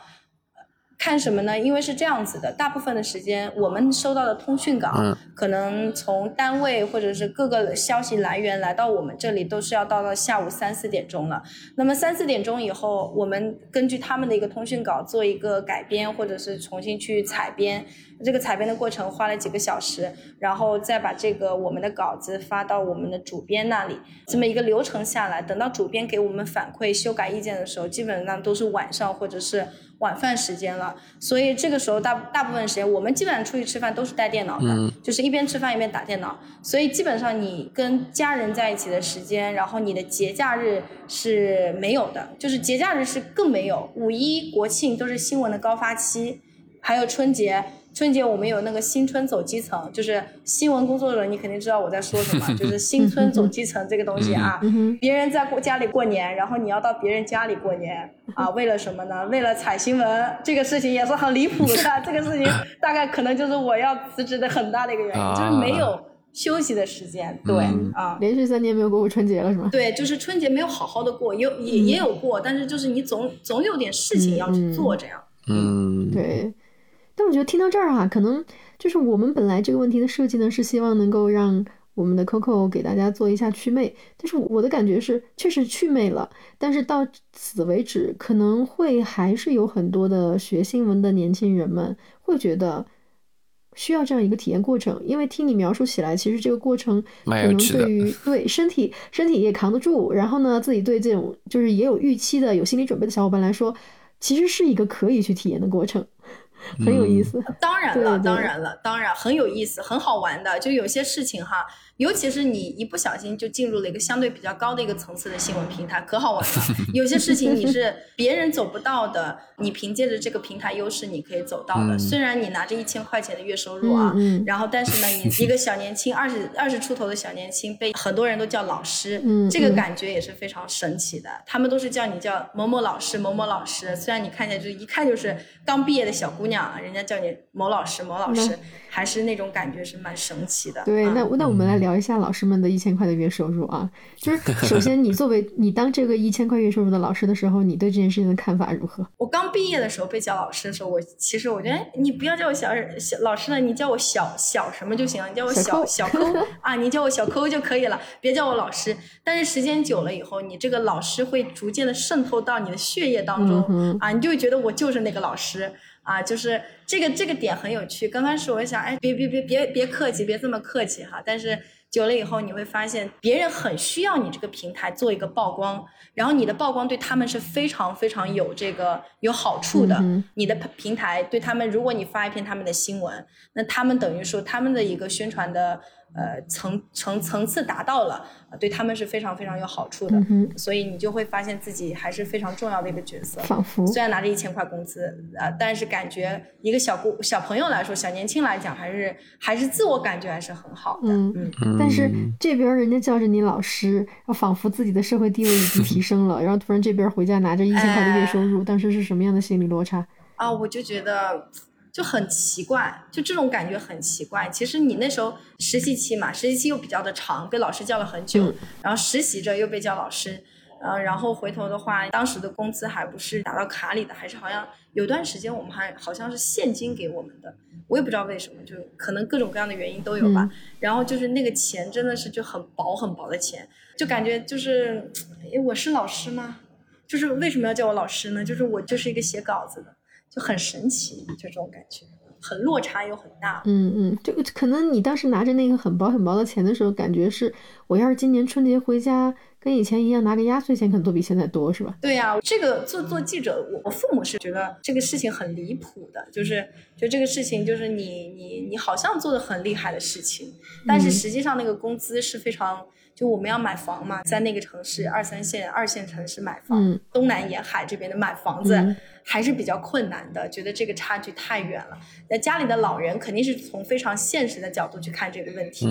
看什么呢？因为是这样子的，大部分的时间我们收到的通讯稿，可能从单位或者是各个消息来源来到我们这里，都是要到了下午三四点钟了。那么三四点钟以后，我们根据他们的一个通讯稿做一个改编，或者是重新去采编。这个采编的过程花了几个小时，然后再把这个我们的稿子发到我们的主编那里，这么一个流程下来，等到主编给我们反馈修改意见的时候，基本上都是晚上或者是晚饭时间了。所以这个时候大大部分时间，我们基本上出去吃饭都是带电脑的，就是一边吃饭一边打电脑。所以基本上你跟家人在一起的时间，然后你的节假日是没有的，就是节假日是更没有。五一、国庆都是新闻的高发期，还有春节。春节我们有那个新春走基层，就是新闻工作者，你肯定知道我在说什么，就是新春走基层这个东西啊。别人在过家里过年，然后你要到别人家里过年啊，为了什么呢？为了采新闻，这个事情也是很离谱的。这个事情大概可能就是我要辞职的很大的一个原因，就是没有休息的时间。对啊，连续三年没有过过春节了是吗？对，就是春节没有好好的过，有也也有过，但是就是你总总有点事情要去做，这样。嗯，对。但我觉得听到这儿哈，可能就是我们本来这个问题的设计呢，是希望能够让我们的 Coco 给大家做一下祛魅。但是我的感觉是，确实祛魅了。但是到此为止，可能会还是有很多的学新闻的年轻人们会觉得需要这样一个体验过程。因为听你描述起来，其实这个过程可能对于 对身体身体也扛得住，然后呢，自己对这种就是也有预期的、有心理准备的小伙伴来说，其实是一个可以去体验的过程。很有意思，当然了，当然了，当然很有意思，很好玩的。就有些事情哈，尤其是你一不小心就进入了一个相对比较高的一个层次的新闻平台，可好玩了。有些事情你是别人走不到的，你凭借着这个平台优势，你可以走到的。虽然你拿着一千块钱的月收入啊，然后但是呢，你一个小年轻，二十二十出头的小年轻，被很多人都叫老师，这个感觉也是非常神奇的。他们都是叫你叫某某老师，某某老师。虽然你看起来就一看就是刚毕业的小姑娘啊。人家叫你某老师，某老师，还是那种感觉是蛮神奇的。对，那那我们来聊一下老师们的一千块的月收入啊。就是首先，你作为 你当这个一千块月收入的老师的时候，你对这件事情的看法如何？我刚毕业的时候被叫老师的时候，我其实我觉得你不要叫我小小老师了，你叫我小小什么就行了，你叫我小小抠 啊，你叫我小抠就可以了，别叫我老师。但是时间久了以后，你这个老师会逐渐的渗透到你的血液当中啊，你就会觉得我就是那个老师。啊，就是这个这个点很有趣。刚开始我想，哎，别别别别别客气，别这么客气哈。但是久了以后，你会发现别人很需要你这个平台做一个曝光，然后你的曝光对他们是非常非常有这个有好处的。你的平台对他们，如果你发一篇他们的新闻，那他们等于说他们的一个宣传的。呃，层层层次达到了，对他们是非常非常有好处的，所以你就会发现自己还是非常重要的一个角色。仿佛虽然拿着一千块工资，呃，但是感觉一个小姑小朋友来说，小年轻来讲，还是还是自我感觉还是很好的。嗯嗯。但是这边人家叫着你老师，仿佛自己的社会地位已经提升了，然后突然这边回家拿着一千块的月收入，当时是什么样的心理落差？啊，我就觉得。就很奇怪，就这种感觉很奇怪。其实你那时候实习期嘛，实习期又比较的长，被老师叫了很久，然后实习着又被叫老师，呃，然后回头的话，当时的工资还不是打到卡里的，还是好像有段时间我们还好像是现金给我们的，我也不知道为什么，就可能各种各样的原因都有吧。然后就是那个钱真的是就很薄很薄的钱，就感觉就是，哎，我是老师吗？就是为什么要叫我老师呢？就是我就是一个写稿子的，就很神奇，就这种感觉。很落差又很大，嗯嗯，就可能你当时拿着那个很薄很薄的钱的时候，感觉是我要是今年春节回家跟以前一样拿个压岁钱，可能都比现在多，是吧？对呀，这个做做记者，我我父母是觉得这个事情很离谱的，就是就这个事情就是你你你好像做的很厉害的事情，但是实际上那个工资是非常。就我们要买房嘛，在那个城市二三线、二线城市买房，东南沿海这边的买房子还是比较困难的，觉得这个差距太远了。那家里的老人肯定是从非常现实的角度去看这个问题，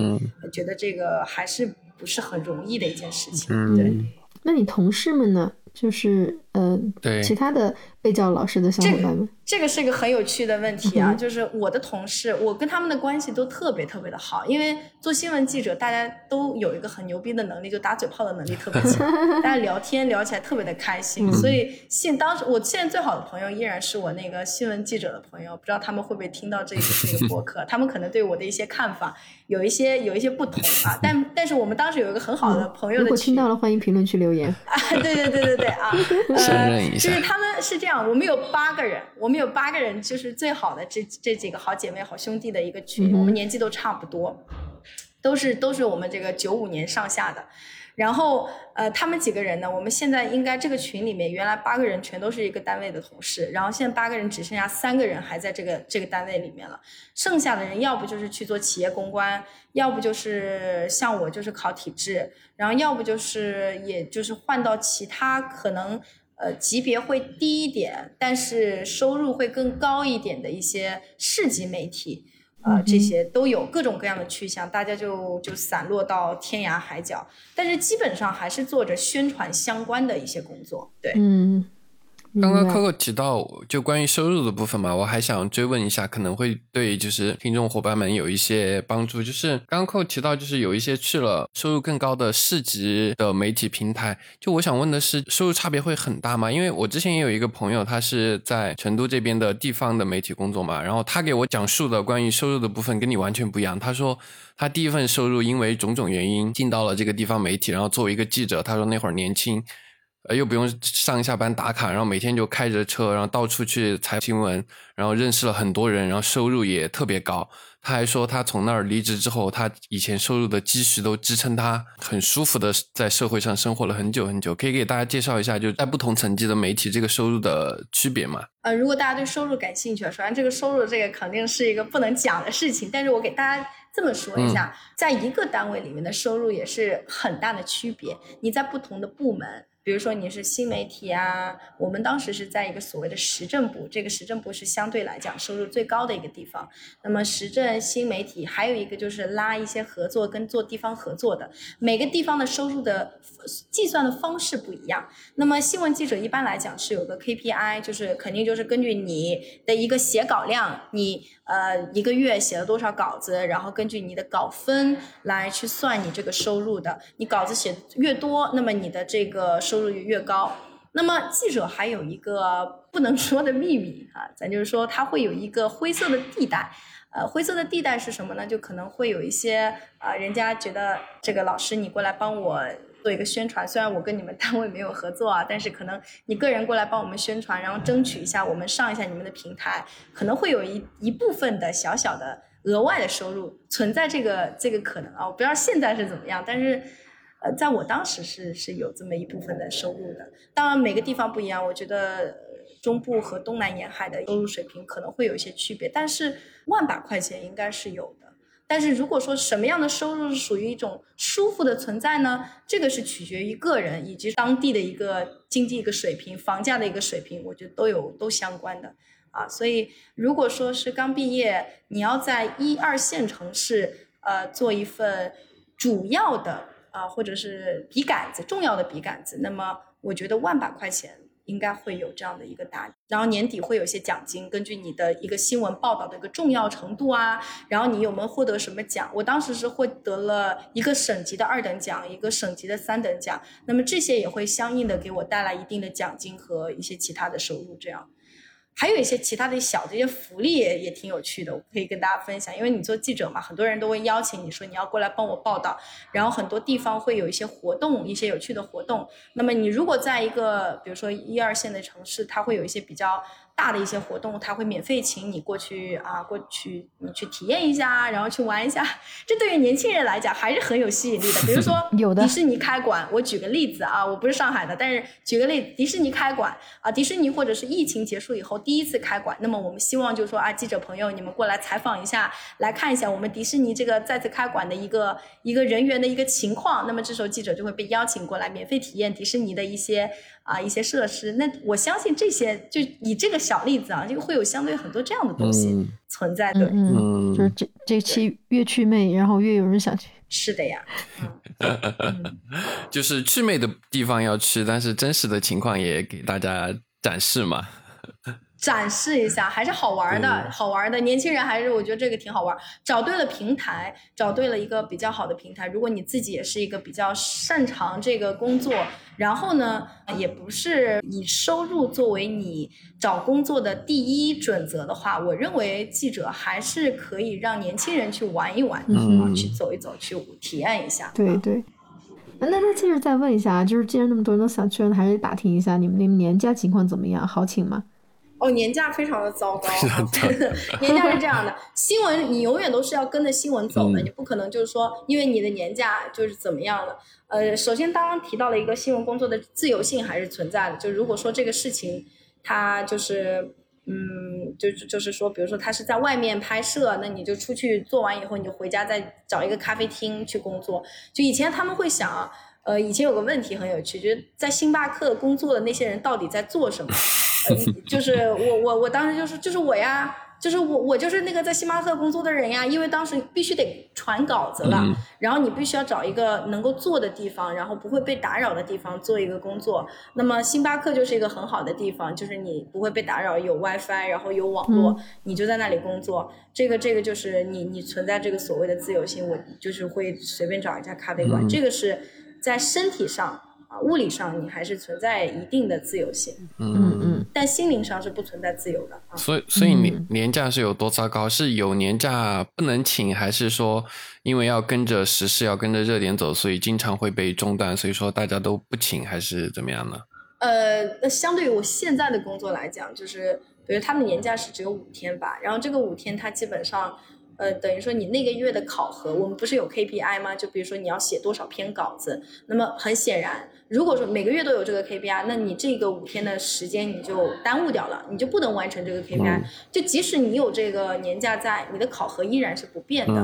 觉得这个还是不是很容易的一件事情。对，那你同事们呢？就是呃，对其他的被叫老师的小伙伴们，这个是一个很有趣的问题啊。就是我的同事，我跟他们的关系都特别特别的好，因为做新闻记者，大家都有一个很牛逼的能力，就打嘴炮的能力特别强，大家聊天聊起来特别的开心。所以现当时，我现在最好的朋友依然是我那个新闻记者的朋友，不知道他们会不会听到这个这个博客，他们可能对我的一些看法有一些有一些不同啊。但 但是我们当时有一个很好的朋友的，如果听到了，欢迎评论区留言。啊，对对对对对啊，呃，就是他们是这样，我们有八个人，我们有八个人，就是最好的这这几个好姐妹、好兄弟的一个群，我们年纪都差不多，都是都是我们这个九五年上下的。然后，呃，他们几个人呢？我们现在应该这个群里面，原来八个人全都是一个单位的同事，然后现在八个人只剩下三个人还在这个这个单位里面了，剩下的人要不就是去做企业公关，要不就是像我就是考体制，然后要不就是也就是换到其他可能呃级别会低一点，但是收入会更高一点的一些市级媒体。呃，这些都有各种各样的去向，大家就就散落到天涯海角，但是基本上还是做着宣传相关的一些工作，对，嗯。刚刚 Coco 提到就关于收入的部分嘛，我还想追问一下，可能会对就是听众伙伴们有一些帮助。就是刚刚 Coco 提到，就是有一些去了收入更高的市级的媒体平台，就我想问的是，收入差别会很大吗？因为我之前也有一个朋友，他是在成都这边的地方的媒体工作嘛，然后他给我讲述的关于收入的部分跟你完全不一样。他说他第一份收入因为种种原因进到了这个地方媒体，然后作为一个记者，他说那会儿年轻。呃，又不用上下班打卡，然后每天就开着车，然后到处去采新闻，然后认识了很多人，然后收入也特别高。他还说，他从那儿离职之后，他以前收入的积蓄都支撑他很舒服的在社会上生活了很久很久。可以给大家介绍一下，就在不同层级的媒体这个收入的区别吗？呃，如果大家对收入感兴趣，首先这个收入这个肯定是一个不能讲的事情，但是我给大家这么说一下，在一个单位里面的收入也是很大的区别。你在不同的部门。比如说你是新媒体啊，我们当时是在一个所谓的时政部，这个时政部是相对来讲收入最高的一个地方。那么时政、新媒体还有一个就是拉一些合作跟做地方合作的，每个地方的收入的计算的方式不一样。那么新闻记者一般来讲是有个 KPI，就是肯定就是根据你的一个写稿量，你。呃，一个月写了多少稿子，然后根据你的稿分来去算你这个收入的。你稿子写越多，那么你的这个收入就越高。那么记者还有一个不能说的秘密啊，咱就是说他会有一个灰色的地带。呃，灰色的地带是什么呢？就可能会有一些呃，人家觉得这个老师你过来帮我。做一个宣传，虽然我跟你们 单位没有合作啊，但是可能你个人过来帮我们宣传，然后争取一下我们上一下你们的平台，可能会有一一部分的小小的额外的收入存在这个这个可能啊，我不知道现在是怎么样，但是呃，在我当时是是有这么一部分的收入的。当然每个地方不一样，我觉得中部和东南沿海的收入水平可能会有一些区别，但是万把块钱应该是有的。但是如果说什么样的收入是属于一种舒服的存在呢？这个是取决于个人以及当地的一个经济一个水平、房价的一个水平，我觉得都有都相关的啊。所以如果说是刚毕业，你要在一二线城市呃做一份主要的啊或者是笔杆子、重要的笔杆子，那么我觉得万把块钱。应该会有这样的一个答。然后年底会有一些奖金，根据你的一个新闻报道的一个重要程度啊，然后你有没有获得什么奖？我当时是获得了一个省级的二等奖，一个省级的三等奖，那么这些也会相应的给我带来一定的奖金和一些其他的收入，这样。还有一些其他的小的一些福利也也挺有趣的，我可以跟大家分享。因为你做记者嘛，很多人都会邀请你说你要过来帮我报道，然后很多地方会有一些活动，一些有趣的活动。那么你如果在一个比如说一二线的城市，它会有一些比较。大的一些活动，他会免费请你过去啊，过去你去体验一下，然后去玩一下。这对于年轻人来讲还是很有吸引力的。比如说，有的迪士尼开馆，我举个例子啊，我不是上海的，但是举个例子，迪士尼开馆啊，迪士尼或者是疫情结束以后第一次开馆，那么我们希望就是说啊，记者朋友你们过来采访一下，来看一下我们迪士尼这个再次开馆的一个一个人员的一个情况。那么这时候记者就会被邀请过来，免费体验迪士尼的一些。啊，一些设施，那我相信这些就以这个小例子啊，这个会有相对很多这样的东西存在的。嗯，就是这这期越去魅，然后越有人想去。是的呀，就是去魅的地方要去，但是真实的情况也给大家展示嘛。展示一下还是好玩的，好玩的年轻人还是我觉得这个挺好玩。找对了平台，找对了一个比较好的平台。如果你自己也是一个比较擅长这个工作，然后呢，也不是以收入作为你找工作的第一准则的话，我认为记者还是可以让年轻人去玩一玩，嗯，去走一走，去体验一下。对对。那那接着再问一下，就是既然那么多人都想去，还是打听一下你们那边年假情况怎么样，好请吗？哦，年假非常的糟糕。年假是这样的，新闻你永远都是要跟着新闻走的，你不可能就是说，因为你的年假就是怎么样了。呃，首先刚刚提到了一个新闻工作的自由性还是存在的，就如果说这个事情它就是，嗯，就就是说，比如说他是在外面拍摄，那你就出去做完以后，你就回家再找一个咖啡厅去工作。就以前他们会想，呃，以前有个问题很有趣，就是在星巴克工作的那些人到底在做什么？就是我我我当时就是就是我呀，就是我我就是那个在星巴克工作的人呀，因为当时必须得传稿子了，然后你必须要找一个能够坐的地方，然后不会被打扰的地方做一个工作。那么星巴克就是一个很好的地方，就是你不会被打扰，有 WiFi，然后有网络，你就在那里工作。这个这个就是你你存在这个所谓的自由性，我就是会随便找一家咖啡馆，这个是在身体上。啊，物理上你还是存在一定的自由性，嗯嗯，但心灵上是不存在自由的啊。所以，所以年年假是有多糟糕？是有年假不能请，还是说因为要跟着时事、要跟着热点走，所以经常会被中断？所以说大家都不请，还是怎么样呢？呃，那相对于我现在的工作来讲，就是比如他们年假是只有五天吧，然后这个五天他基本上。呃，等于说你那个月的考核，我们不是有 KPI 吗？就比如说你要写多少篇稿子，那么很显然，如果说每个月都有这个 KPI，那你这个五天的时间你就耽误掉了，你就不能完成这个 KPI。就即使你有这个年假在，你的考核依然是不变的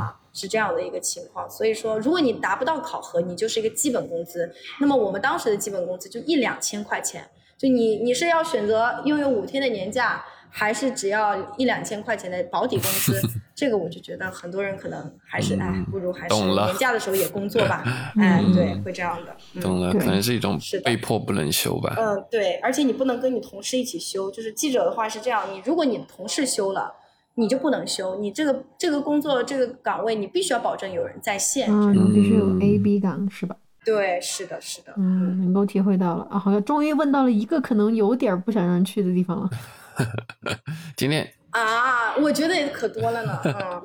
啊，是这样的一个情况。所以说，如果你达不到考核，你就是一个基本工资。那么我们当时的基本工资就一两千块钱，就你你是要选择拥有五天的年假。还是只要一两千块钱的保底工资，这个我就觉得很多人可能还是哎，不如还是年假的时候也工作吧。哎，对，会这样的。懂了，可能是一种被迫不能休吧。嗯，对，而且你不能跟你同事一起休。就是记者的话是这样，你如果你同事休了，你就不能休。你这个这个工作这个岗位，你必须要保证有人在线。嗯，必须有 A、B 岗是吧？对，是的，是的。嗯，能够体会到了啊，好像终于问到了一个可能有点不想让人去的地方了。今天啊，我觉得也可多了呢。嗯，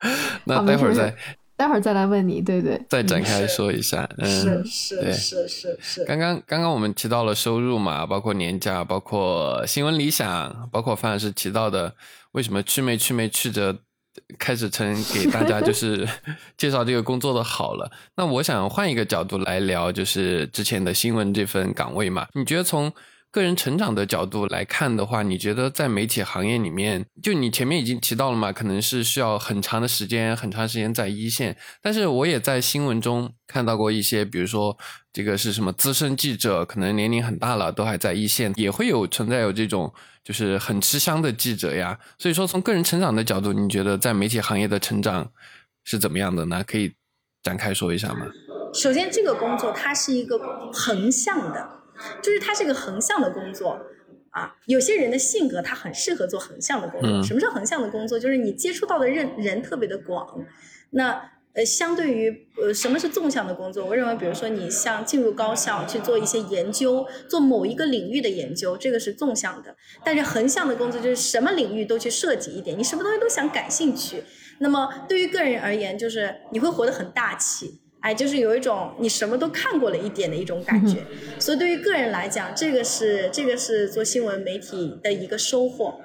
那待会儿再，待会儿再来问你，对对，再展开说一下。嗯，是是是是是。刚刚刚刚我们提到了收入嘛，包括年假，包括新闻理想，包括范老师提到的，为什么去没去没去着，开始成给大家就是 介绍这个工作的好了。那我想换一个角度来聊，就是之前的新闻这份岗位嘛，你觉得从？个人成长的角度来看的话，你觉得在媒体行业里面，就你前面已经提到了嘛，可能是需要很长的时间，很长时间在一线。但是我也在新闻中看到过一些，比如说这个是什么资深记者，可能年龄很大了，都还在一线，也会有存在有这种就是很吃香的记者呀。所以说，从个人成长的角度，你觉得在媒体行业的成长是怎么样的呢？可以展开说一下吗？首先，这个工作它是一个横向的。就是它是个横向的工作啊。有些人的性格他很适合做横向的工作。嗯什么是横向的工作？就是你接触到的人人特别的广。那呃，相对于呃，什么是纵向的工作？我认为，比如说你像进入高校去做一些研究，做某一个领域的研究，这个是纵向的。但是横向的工作就是什么领域都去涉及一点，你什么东西都想感兴趣。那么对于个人而言，就是你会活得很大气，哎，就是有一种你什么都看过了一点的一种感觉。所以对于个人来讲，这个是这个是做新闻媒体的一个收获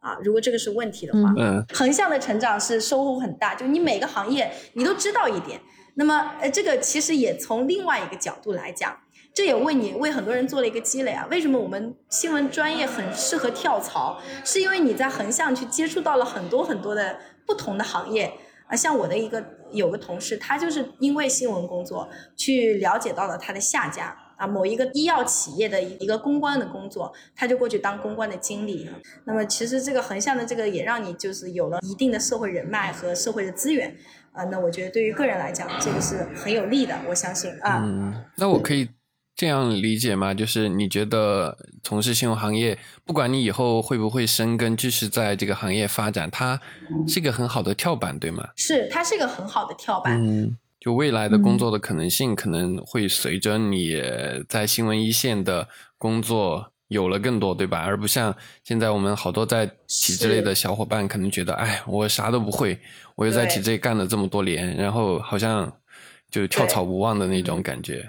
啊。如果这个是问题的话，嗯横向的成长是收获很大，就你每个行业你都知道一点。那么，呃，这个其实也从另外一个角度来讲，这也为你为很多人做了一个积累啊。为什么我们新闻专业很适合跳槽？是因为你在横向去接触到了很多很多的不同的行业像我的一个有个同事，他就是因为新闻工作去了解到了他的下家。啊，某一个医药企业的一个公关的工作，他就过去当公关的经理。那么其实这个横向的这个也让你就是有了一定的社会人脉和社会的资源。啊，那我觉得对于个人来讲，这个是很有利的，我相信啊。嗯，那我可以这样理解吗？就是你觉得从事新闻行业，不管你以后会不会深耕，继续在这个行业发展，它是一个很好的跳板，对吗？是，它是一个很好的跳板。嗯，就未来的工作的可能性可能会随着你在新闻一线的工作有了更多，对吧？而不像现在我们好多在体制内的小伙伴可能觉得，哎，我啥都不会，我又在体制内干了这么多年，然后好像就跳槽无望的那种感觉。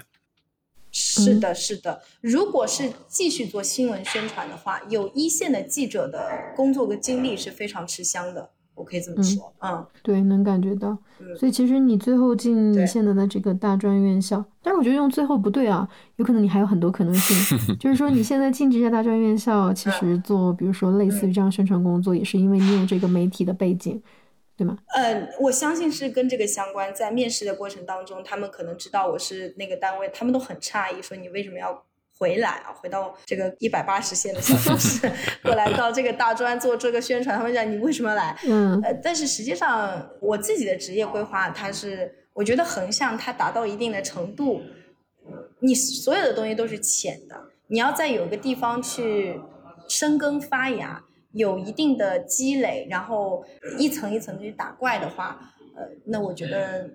是的，是的。如果是继续做新闻宣传的话，有一线的记者的工作和经历是非常吃香的，我可以这么说。嗯，对，能感觉到。嗯所以其实你最后进对你现在的这个大专院校，但是我觉得用最后不对啊，有可能你还有很多可能性。就是说你现在进这家大专院校，其实做比如说类似于这样宣传工作，也是因为你有这个媒体的背景，对吗？呃，我相信是跟这个相关。在面试的过程当中，他们可能知道我是那个单位，他们都很诧异，说你为什么要回来啊？回到这个一百八十线的小城市，过来到这个大专做这个宣传，他们讲你为什么要来？嗯呃，但是实际上我自己的职业规划，它是我觉得横向它达到一定的程度，你所有的东西都是浅的，你要在有个地方去生根发芽，有一定的积累，然后一层一层的去打怪的话，呃，那我觉得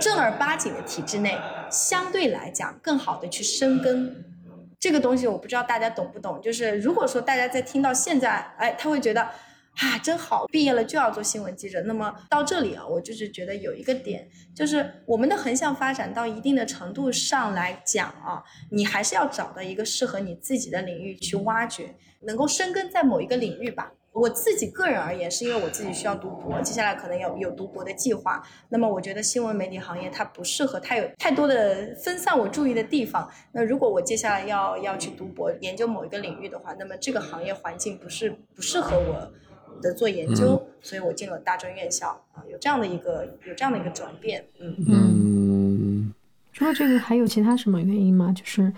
正儿八经的体制内，相对来讲更好的去生根。这个东西我不知道大家懂不懂，就是如果说大家在听到现在，哎，他会觉得啊，真好，毕业了就要做新闻记者。那么到这里啊，我就是觉得有一个点，就是我们的横向发展到一定的程度上来讲啊，你还是要找到一个适合你自己的领域去挖掘，能够深耕在某一个领域吧。我自己个人而言，是因为我自己需要读博，接下来可能有有读博的计划。那么我觉得新闻媒体行业它不适合，太有太多的分散我注意的地方。那如果我接下来要要去读博，研究某一个领域的话，那么这个行业环境不是不适合我的做研究，所以我进了大专院校啊，有这样的一个有这样的一个转变，嗯。嗯，除了这个，还有其他什么原因吗？就是，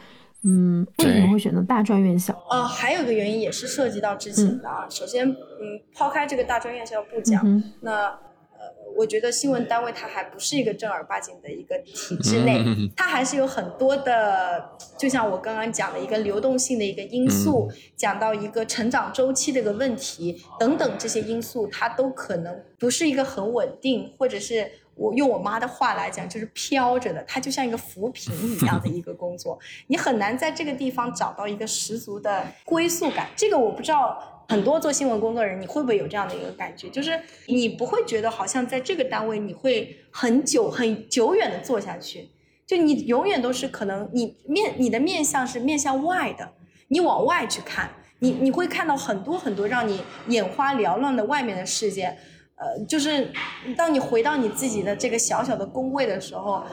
嗯，为什么会选择大专院校？呃，还有一个原因也是涉及到之前的啊。首先，嗯，抛开这个大专院校不讲，嗯那呃，我觉得新闻单位它还不是一个正儿八经的一个体制内，嗯它还是有很多的，就像我刚刚讲的一个流动性的一个因素，讲到一个成长周期的一个问题等等这些因素，它都可能不是一个很稳定，或者是。我用我妈的话来讲，就是飘着的，它就像一个浮萍一样的一个工作，你很难在这个地方找到一个十足的归宿感。这个我不知道，很多做新闻工作人，你会不会有这样的一个感觉？就是你不会觉得好像在这个单位你会很久很久远的做下去，就你永远都是可能你面你的面向是面向外的，你往外去看，你你会看到很多很多让你眼花缭乱的外面的世界。呃，就是当你回到你自己的这个小小的工位的时候，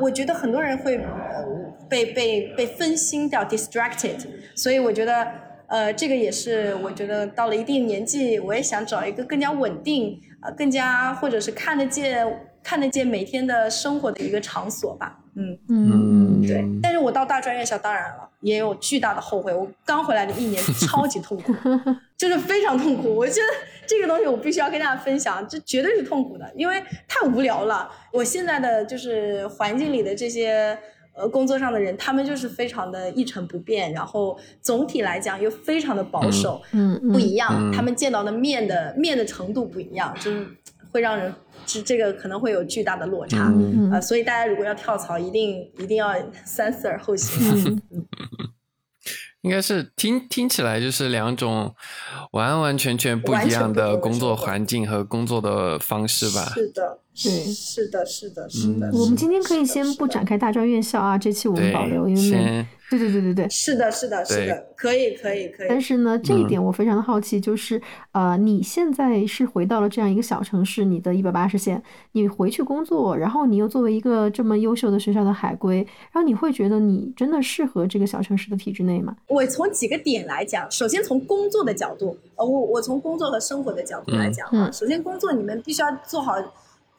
我觉得很多人会呃被被被分心掉，distracted。所以我觉得，呃，这个也是我觉得到了一定年纪，我也想找一个更加稳定，呃，更加或者是看得见看得见每天的生活的一个场所吧。嗯，嗯，对。但是我到大专院校，当然了，也有巨大的后悔。我刚回来的一年 超级痛苦，就是非常痛苦。我觉得这个东西我必须要跟大家分享，这绝对是痛苦的，因为太无聊了。我现在的就是环境里的这些呃工作上的人，他们就是非常的一成不变，然后总体来讲又非常的保守，嗯嗯不一样，嗯他们见到的面的面的程度不一样，就是会让人这这个可能会有巨大的落差。嗯呃，所以大家如果要跳槽，一定一定要三思而后行啊。嗯 应该是听听起来就是两种完完全全不一样的工作环境和工作的方式吧。是的，对是的，是的，是的。嗯我们今天可以先不。展开大专院校啊，这期我们保留，因为对对对对对。是的，是的，是的，可以，可以，可以。但是呢，这一嗯点我非常的好奇，就是呃，你现在是回到了这样一个小城市，你的一百八十线，你回去工作，然后你又作为一个这么优秀的学校的海归，然后你会觉得你真的适合这个小城市的体制内吗？我从几个点来讲，首先从工作的角度，呃，我我从工作和生活的角度来讲啊，嗯首先工作你们必须要做好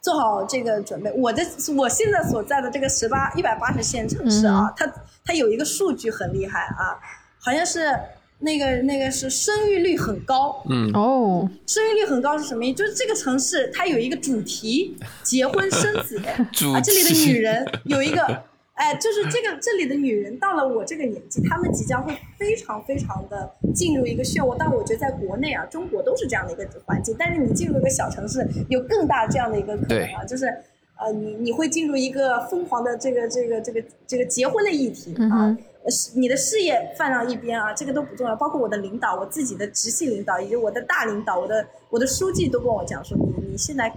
做好这个准备。我的我现在所在的这个十八一百八十线城市啊，它它有一个数据很厉害啊，好像是那个那个是生育率很高，嗯。哦，生育率很高是什么意思？就是这个城市它有一个主题，结婚生子。主 啊，这里的女人有一个，哎，就是这个这里的女人到了我这个年纪，她们即将会非常非常的进入一个漩涡。但我觉得在国内啊，中国都是这样的一个环境，但是你进入一个小城市，有更大这样的一个可能啊，就是。呃，你你会进入一个疯狂的这个这个这个这个结婚的议题啊你的事业放到一边啊，这个都不重要。包括我的领导，我自己的直系领导，以及我的大领导，我的我的书记都跟我讲说，你你现在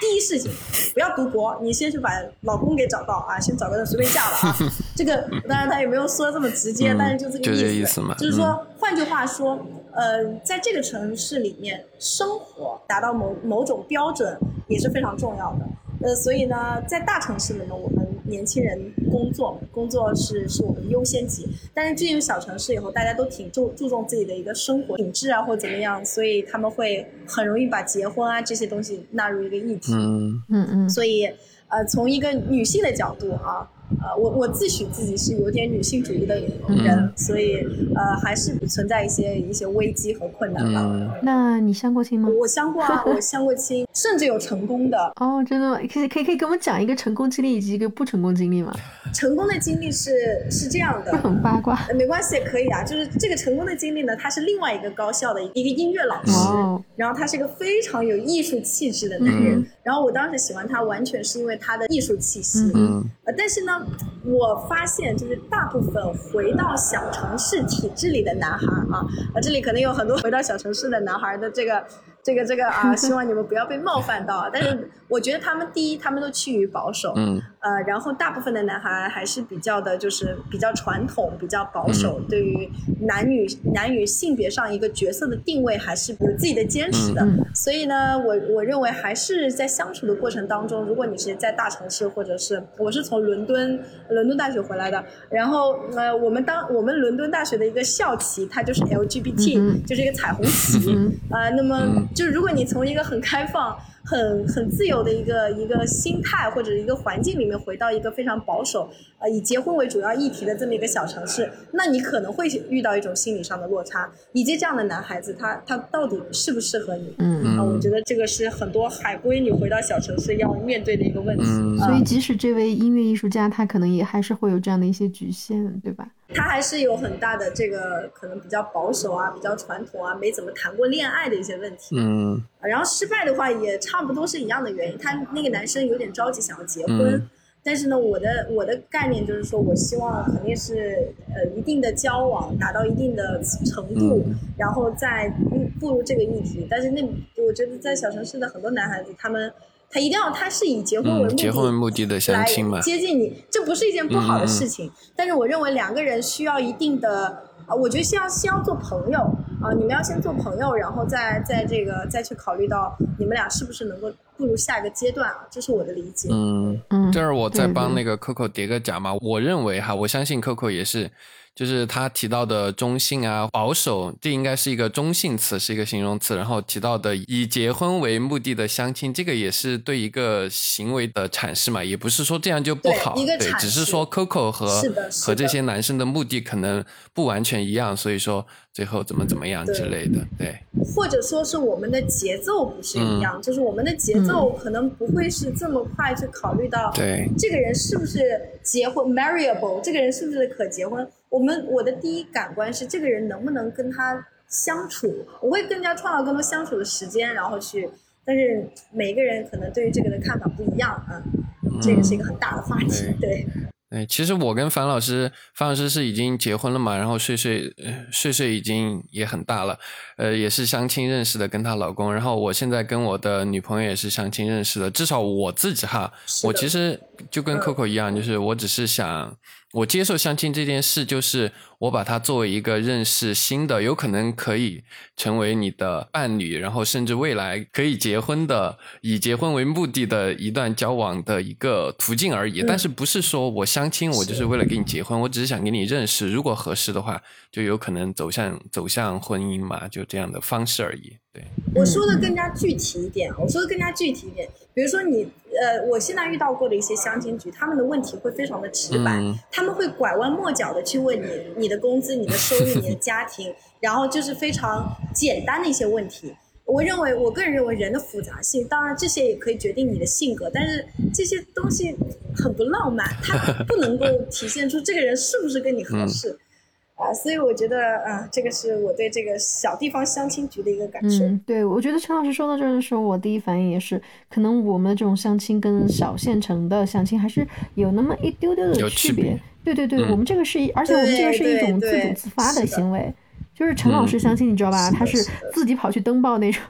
第一事情不要读博，你先去把老公给找到啊，先找个人随便嫁了啊。这个当然他也没有说这么直接，嗯但是就这个意意思嘛就是说，换句话说，呃，在这个城市里面生活达到某某种标准也是非常重要的。呃，所以呢，在大城市里面，我们年轻人工作工作是是我们的优先级，但是进入小城市以后，大家都挺注注重自己的一个生活品质啊，或者怎么样，所以他们会很容易把结婚啊这些东西纳入一个议题。嗯。嗯嗯。所以，呃，从一个女性的角度啊，呃，我我自诩自己是有点女性主义的人，嗯所以呃，还是存在一些一些危机和困难吧。嗯那你相过亲吗？我相过啊，我相过亲，甚至有成功的。哦，真的吗？可以可以可以给我们讲一个成功经历以及一个不成功经历吗？成功的经历是是这样的，很八卦。呃没关系，可以啊。就是这个成功的经历呢，他是另外一个高校的一个音乐老师，哦，然后他是一个非常有艺术气质的男人。嗯然后我当时喜欢他，完全是因为他的艺术气息。嗯呃，但是呢，我发现就是大部分回到小城市体制里的男孩儿啊，啊，这里可能有很多回到小城市的男孩儿的这个。这个这个啊，希望你们不要被冒犯到啊！但是我觉得他们第一，他们都趋于保守，嗯。呃，然后大部分的男孩还是比较的，就是比较传统、比较保守，对于男女男女性别上一个角色的定位还是有自己的坚持的。嗯所以呢，我我认为还是在相处的过程当中，如果你是在大城市，或者是我是从伦敦伦敦大学回来的，然后呃，我们当我们伦敦大学的一个校旗，它就是 LGBT，、嗯就是一个彩虹旗。嗯呃，那么嗯就是如果你从一个很开放、很很自由的一个一个心态或者一个环境里面回到一个非常保守、呃以结婚为主要议题的这么一个小城市，那你可能会遇到一种心理上的落差，以及这样的男孩子他他到底适不适合你？嗯，啊，我觉得这个是很多海归女回到小城市要面对的一个问题。所以即使这位音乐艺术家，他可能也还是会有这样的一些局限，对吧？他还是有很大的这个可能比较保守啊、比较传统啊、没怎么谈过恋爱的一些问题。嗯然后失败的话也差不多是一样的原因，他那个男生有点着急想要结婚，嗯但是呢，我的我的概念就是说我希望肯定是呃一定的交往达到一定的程度，嗯然后再步步入这个议题。但是那我觉得在小城市的很多男孩子，他们他一定要他是以结婚为目嗯，的，结婚为目的的相来亲嘛，接近你，这不是一件不好的嗯事情。但是我认为两个人需要一定的啊，我觉得先要先要做朋友啊，你们要先做朋友，然后再再这个再去考虑到你们俩是不是能够步入下一个阶段啊，这是我的理解。嗯。嗯，这儿我再对对帮那个 Coco 叠个甲嘛，我认为哈，我相信 Coco 也是，就是他提到的中性啊、保守，这应该是一个中性词，是一个形容词。然后提到的以结婚为目的的相亲，这个也是对一个行为的阐释嘛，也不是说这样就不好，对，只是说 Coco 和和这些男生的目的可能不完全一样，所以说最后怎么怎么样之类的，对。或者说是我们的节奏不是一样，就是我们的节奏可能不会是这么快去考虑到，对这个人是不是结婚 marriable，这个人是不是可结婚？我们我的第一感官是这个人能不能跟他相处，我会更加创造更多相处的时间，然后去。但是每个人可能对于这个的看法不一样嗯，这个是一个很大的话题，对。对，其实我跟樊老师，樊老师是已经结婚了嘛，然后睡睡睡睡已经也很大了，呃，也是相亲认识的，跟她老公。然后我现在跟我的女朋友也是相亲认识的，至少我自己哈，我其实就跟 Coco 一样，就是我只是想。我接受相亲这件事，就是我把它作为一个认识新的，有可能可以成为你的伴侣，然后甚至未来可以结婚的，以结婚为目的的一段交往的一个途径而已。但是不是说我相亲，我就是为了跟你结婚，我只是想跟你认识，如果合适的话，就有可能走向走向婚姻嘛，就这样的方式而已。对，我说的更加具体一点，我说的更加具体一点。比如说你，呃，我现在遇到过的一些相亲局，他们的问题会非常的直白，他们会拐弯抹角的去问你你的工资、你的收入、你的家庭，然后就是非常简单的一些问题。我认为，我个人认为人的复杂性，当然这些也可以决定你的性格，但是这些东西很不浪漫，它不能够体现出这个人是不是跟你合适。啊，所以我觉得，啊，这个是我对这个小地方相亲局的一个感受。嗯，对，我觉得陈老师说到这儿的时候，我第一反应也是，可能我们这种相亲跟小县城的相亲还是有那么一丢丢的区别。对对对，我们这个是，而且我们这个是一种自主自发的行为，就是陈老师相亲，你知道吧？他是自己跑去登报那种。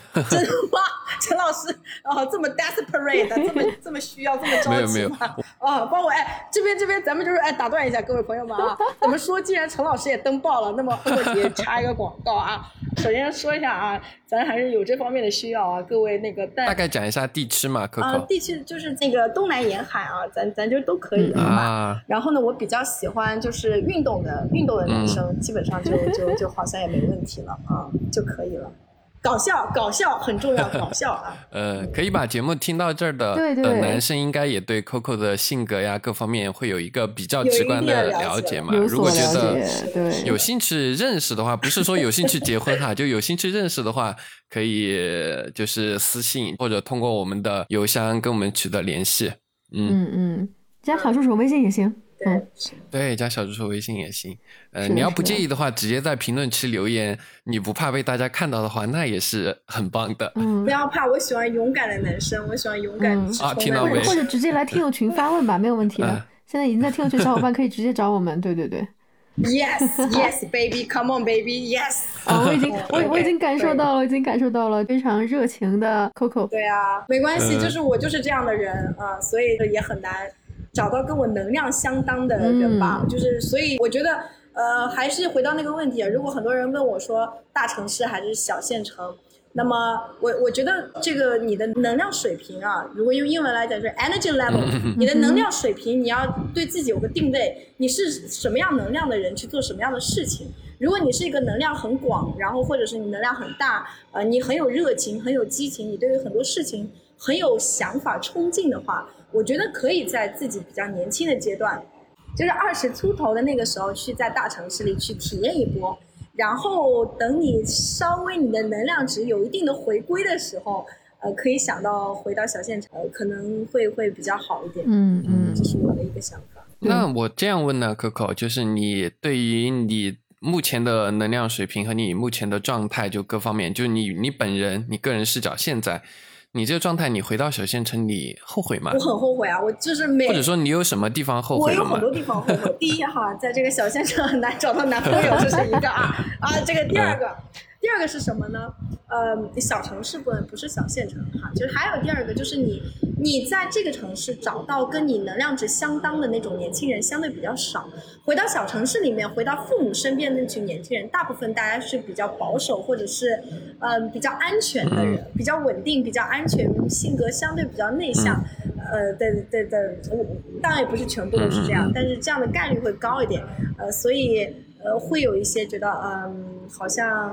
真的吗？陈老师啊，这么 desperate，这么这么需要，这么着急吗？啊，帮我哎，这边这边，咱们就是哎，打断一下各位朋友们啊，怎么说，既然陈老师也登报了，那么过节插一个广告啊。首先说一下啊，咱还是有这方面的需要啊，各位那个大概讲一下地区嘛，可可。地区就是那个东南沿海啊，咱咱就都可以啊。然后呢，我比较喜欢就是运动的运动的男生，基本上就就就好像也没问题了啊，就可以了。搞笑，搞笑很重要，搞笑啊！呃，可以把节目听到这儿的的男生，应该也对 Coco 的性格呀各方面会有一个比较直观的了解嘛。如果觉得有兴趣认识的话，不是说有兴趣结婚哈，就有兴趣认识的话，可以就是私信或者通过我们的邮箱跟我们取得联系。嗯嗯，加小助手微信也行。对，对，加小助手微信也行。呃，你要不介意的话，直接在评论区留言，你不怕被大家看到的话，那也是很棒的。嗯，不要怕，我喜欢勇敢的男生，我喜欢勇敢啊，听到没？或者直接来听友群发问吧，没有问题的。现在已经在听友群，小伙伴可以直接找我们。对对对，Yes Yes Baby，Come on Baby，Yes。啊，我已经 我我已经感受到了，已经感受到了非常热情的 Coco。对啊，没关系，就是我就是这样的人啊，所以也很难。找到跟我能量相当的人吧，就是所以我觉得，呃，还是回到那个问题啊。如果很多人问我说大城市还是小县城，那么我我觉得这个你的能量水平啊，如果用英文来讲就是 energy level，你的能量水平你要对自己有个定位，你是什么样能量的人去做什么样的事情。如果你是一个能量很广，然后或者是你能量很大，呃，你很有热情，很有激情，你对于很多事情很有想法冲劲的话。我觉得可以在自己比较年轻的阶段，就是二十出头的那个时候，去在大城市里去体验一波，然后等你稍微你的能量值有一定的回归的时候，呃，可以想到回到小县城，可能会会比较好一点。嗯嗯，这是我的一个想法。那我这样问呢，Coco，就是你对于你目前的能量水平和你目前的状态，就各方面，就你你本人你个人视角现在。你这个状态，你回到小县城，你后悔吗？我很后悔啊！我就是每或者说你有什么地方后悔我有很多地方后悔。第一哈，在这个小县城很难找到男朋友，这是一个啊啊！这个第二个。第二个是什么呢？呃，小城市不不是小县城哈，就是还有第二个就是你你在这个城市找到跟你能量值相当的那种年轻人相对比较少。回到小城市里面，回到父母身边的那群年轻人，大部分大家是比较保守或者是嗯比较安全的人，比较稳定、比较安全，性格相对比较内向。呃，对对对，我当然也不是全部都是这样，但是这样的概率会高一点，呃，所以呃会有一些觉得嗯，好像。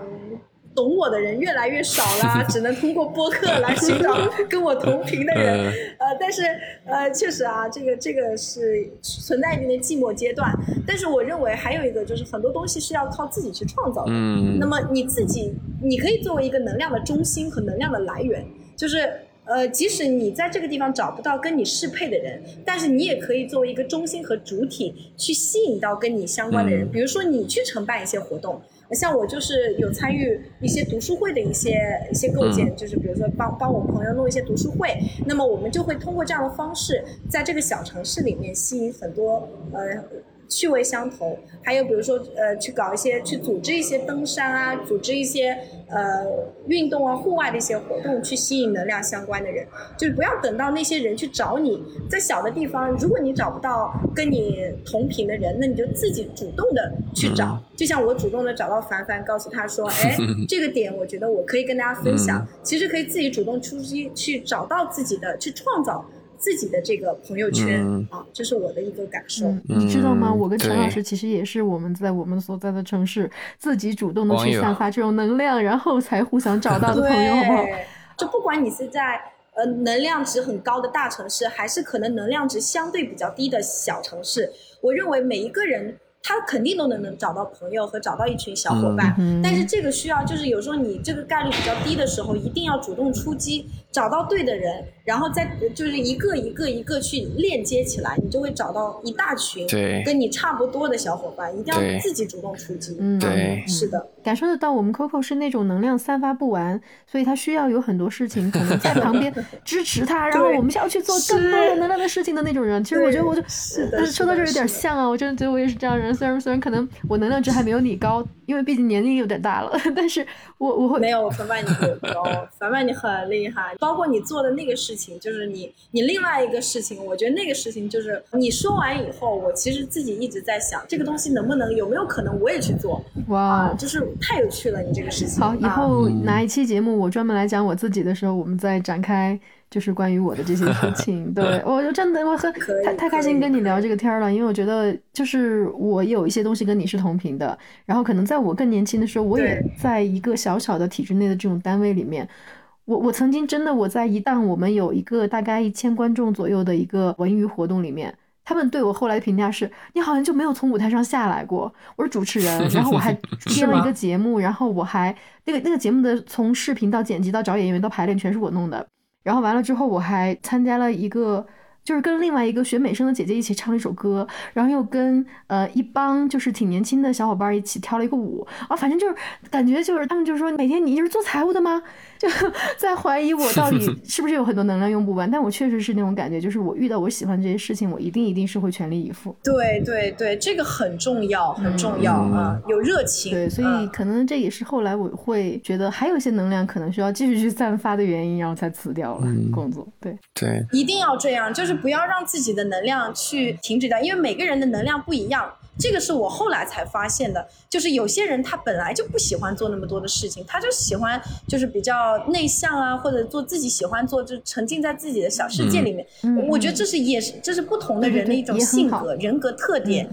懂我的人越来越少了，只能通过播客来 寻找跟我同频的人。呃，但是呃，确实啊，这个这个是存在一定的寂寞阶段。但是我认为还有一个就是很多东西是要靠自己去创造的。嗯。那么你自己，你可以作为一个能量的中心和能量的来源，就是呃，即使你在这个地方找不到跟你适配的人，但是你也可以作为一个中心和主体去吸引到跟你相关的人。比如说你去承办一些活动。像我就是有参与一些读书会的一些一些构建，就是比如说帮帮我朋友弄一些读书会，那么我们就会通过这样的方式，在这个小城市里面吸引很多呃。趣味相投，还有比如说，呃，去搞一些，去组织一些登山啊，组织一些呃运动啊，户外的一些活动，去吸引能量相关的人。就是不要等到那些人去找你，在小的地方，如果你找不到跟你同频的人，那你就自己主动的去找。就像我主动的找到凡凡，告诉他说，哎，这个点我觉得我可以跟大家分享。其实可以自己主动出击，去找到自己的，去创造。自己的这个朋友圈啊，这是我的一个感受。你知道吗？我跟陈老师其实也是我们在我们所在的城市自己主动的去散发这种能量，然后才互相找到的朋友，好不好？就不管你是在呃能量值很高的大城市，还是可能能量值相对比较低的小城市，我认为每一个人。他肯定都能能找到朋友和找到一群小伙伴，但是这个需要就是有时候你这个概率比较低的时候，一定要主动出击，找到对的人，然后再就是一个一个一个去链接起来，你就会找到一大群跟你差不多的小伙伴，一定要自己主动出击。嗯，对，是的，感受得到我们 Coco 是那种能量散发不完，所以他需要有很多事情可能在旁边支持他，然后我们需要去做更多的能量的事情的那种人。其实我觉得我就说到这有点像啊，我真的觉得我也是这样人。虽然虽然可能我能量值还没有你高，因为毕竟年龄有点大了，但是我我会没有凡凡你高，凡凡你很厉害，包括你做的那个事情，就是你你另外一个事情，我觉得那个事情就是你说完以后，我其实自己一直在想，这个东西能不能有没有可能我也去做？哇，就是太有趣了，你这个事情。好，以后哪一期节目我专门来讲我自己的时候，我们再展开。就是关于我的这些事情，对我就真的我很太太开心跟你聊这个天了，因为我觉得就是我有一些东西跟你是同频的，然后可能在我更年轻的时候，我也在一个小小的体制内的这种单位里面，我我曾经真的我在一档我们有一个大概一千观众左右的一个文娱活动里面，他们对我后来的评价是，你好像就没有从舞台上下来过。我是主持人，然后我还 编了一个节目，然后我还那个那个节目的从视频到剪辑到找演员到排练全是我弄的。然后完了之后，我还参加了一个，就是跟另外一个学美声的姐姐一起唱了一首歌，然后又跟呃一帮就是挺年轻的小伙伴一起跳了一个舞啊，反正就是感觉就是他们就说每天你就是做财务的吗？就 在怀疑我到底 是不是有很多能量用不完，但我确实是那种感觉，就是我遇到我喜欢这些事情，我一定一定是会全力以赴。对对对，这个很重要，很重要啊，有热情。对，所以可能这也是后来我会觉得还有一些能量可能需要继续去散发的原因，然后才辞掉了工作。对对，一定要这样，就是不要让自己的能量去停止掉，因为每个人的能量不一样。这个是我后来才发现的，就是有些人他本来就不喜欢做那么多的事情，他就喜欢就是比较内向啊，或者做自己喜欢做，就沉浸在自己的小世界里面。我觉得这是也是这是不同的人的一种性格人格特点，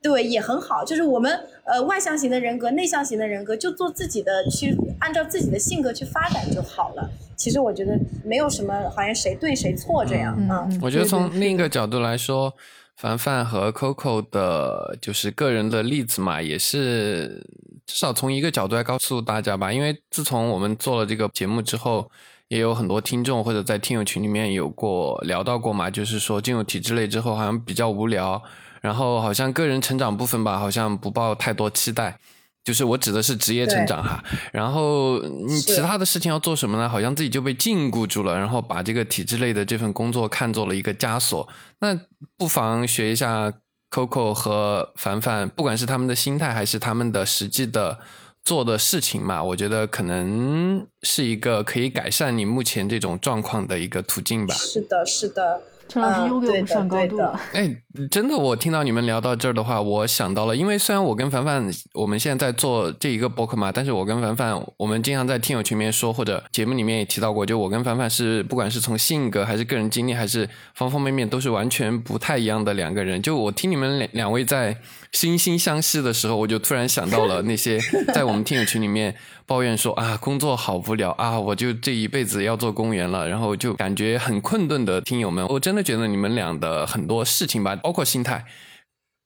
对，也很好。就是我们呃外向型的人格、内向型的人格，就做自己的，去按照自己的性格去发展就好了。其实我觉得没有什么好像谁对谁错这样啊。我觉得从另一个角度来说。凡凡和 Coco 的，就是个人的例子嘛，也是至少从一个角度来告诉大家吧。因为自从我们做了这个节目之后，也有很多听众或者在听友群里面有过聊到过嘛，就是说进入体制内之后好像比较无聊，然后好像个人成长部分吧，好像不抱太多期待。就是我指的是职业成长哈，然后你其他的事情要做什么呢？好像自己就被禁锢住了，然后把这个体制类的这份工作看作了一个枷锁。那不妨学一下 Coco 和凡凡，不管是他们的心态还是他们的实际的做的事情嘛，我觉得可能是一个可以改善你目前这种状况的一个途径吧。是的，是的。陈老师又给我们上高度了。哎，真的，我听到你们聊到这儿的话，我想到了，因为虽然我跟凡凡我们现在在做这一个博客嘛，但是我跟凡凡我们经常在听友群里面说，或者节目里面也提到过，就我跟凡凡是不管是从性格还是个人经历，还是方方面面都是完全不太一样的两个人。就我听你们两两位在惺惺相惜的时候，我就突然想到了那些在我们听友群里面抱怨说啊工作好无聊啊，我就这一辈子要做公务员了，然后就感觉很困顿的听友们，我真的觉得你们俩的很多事情吧，包括心态，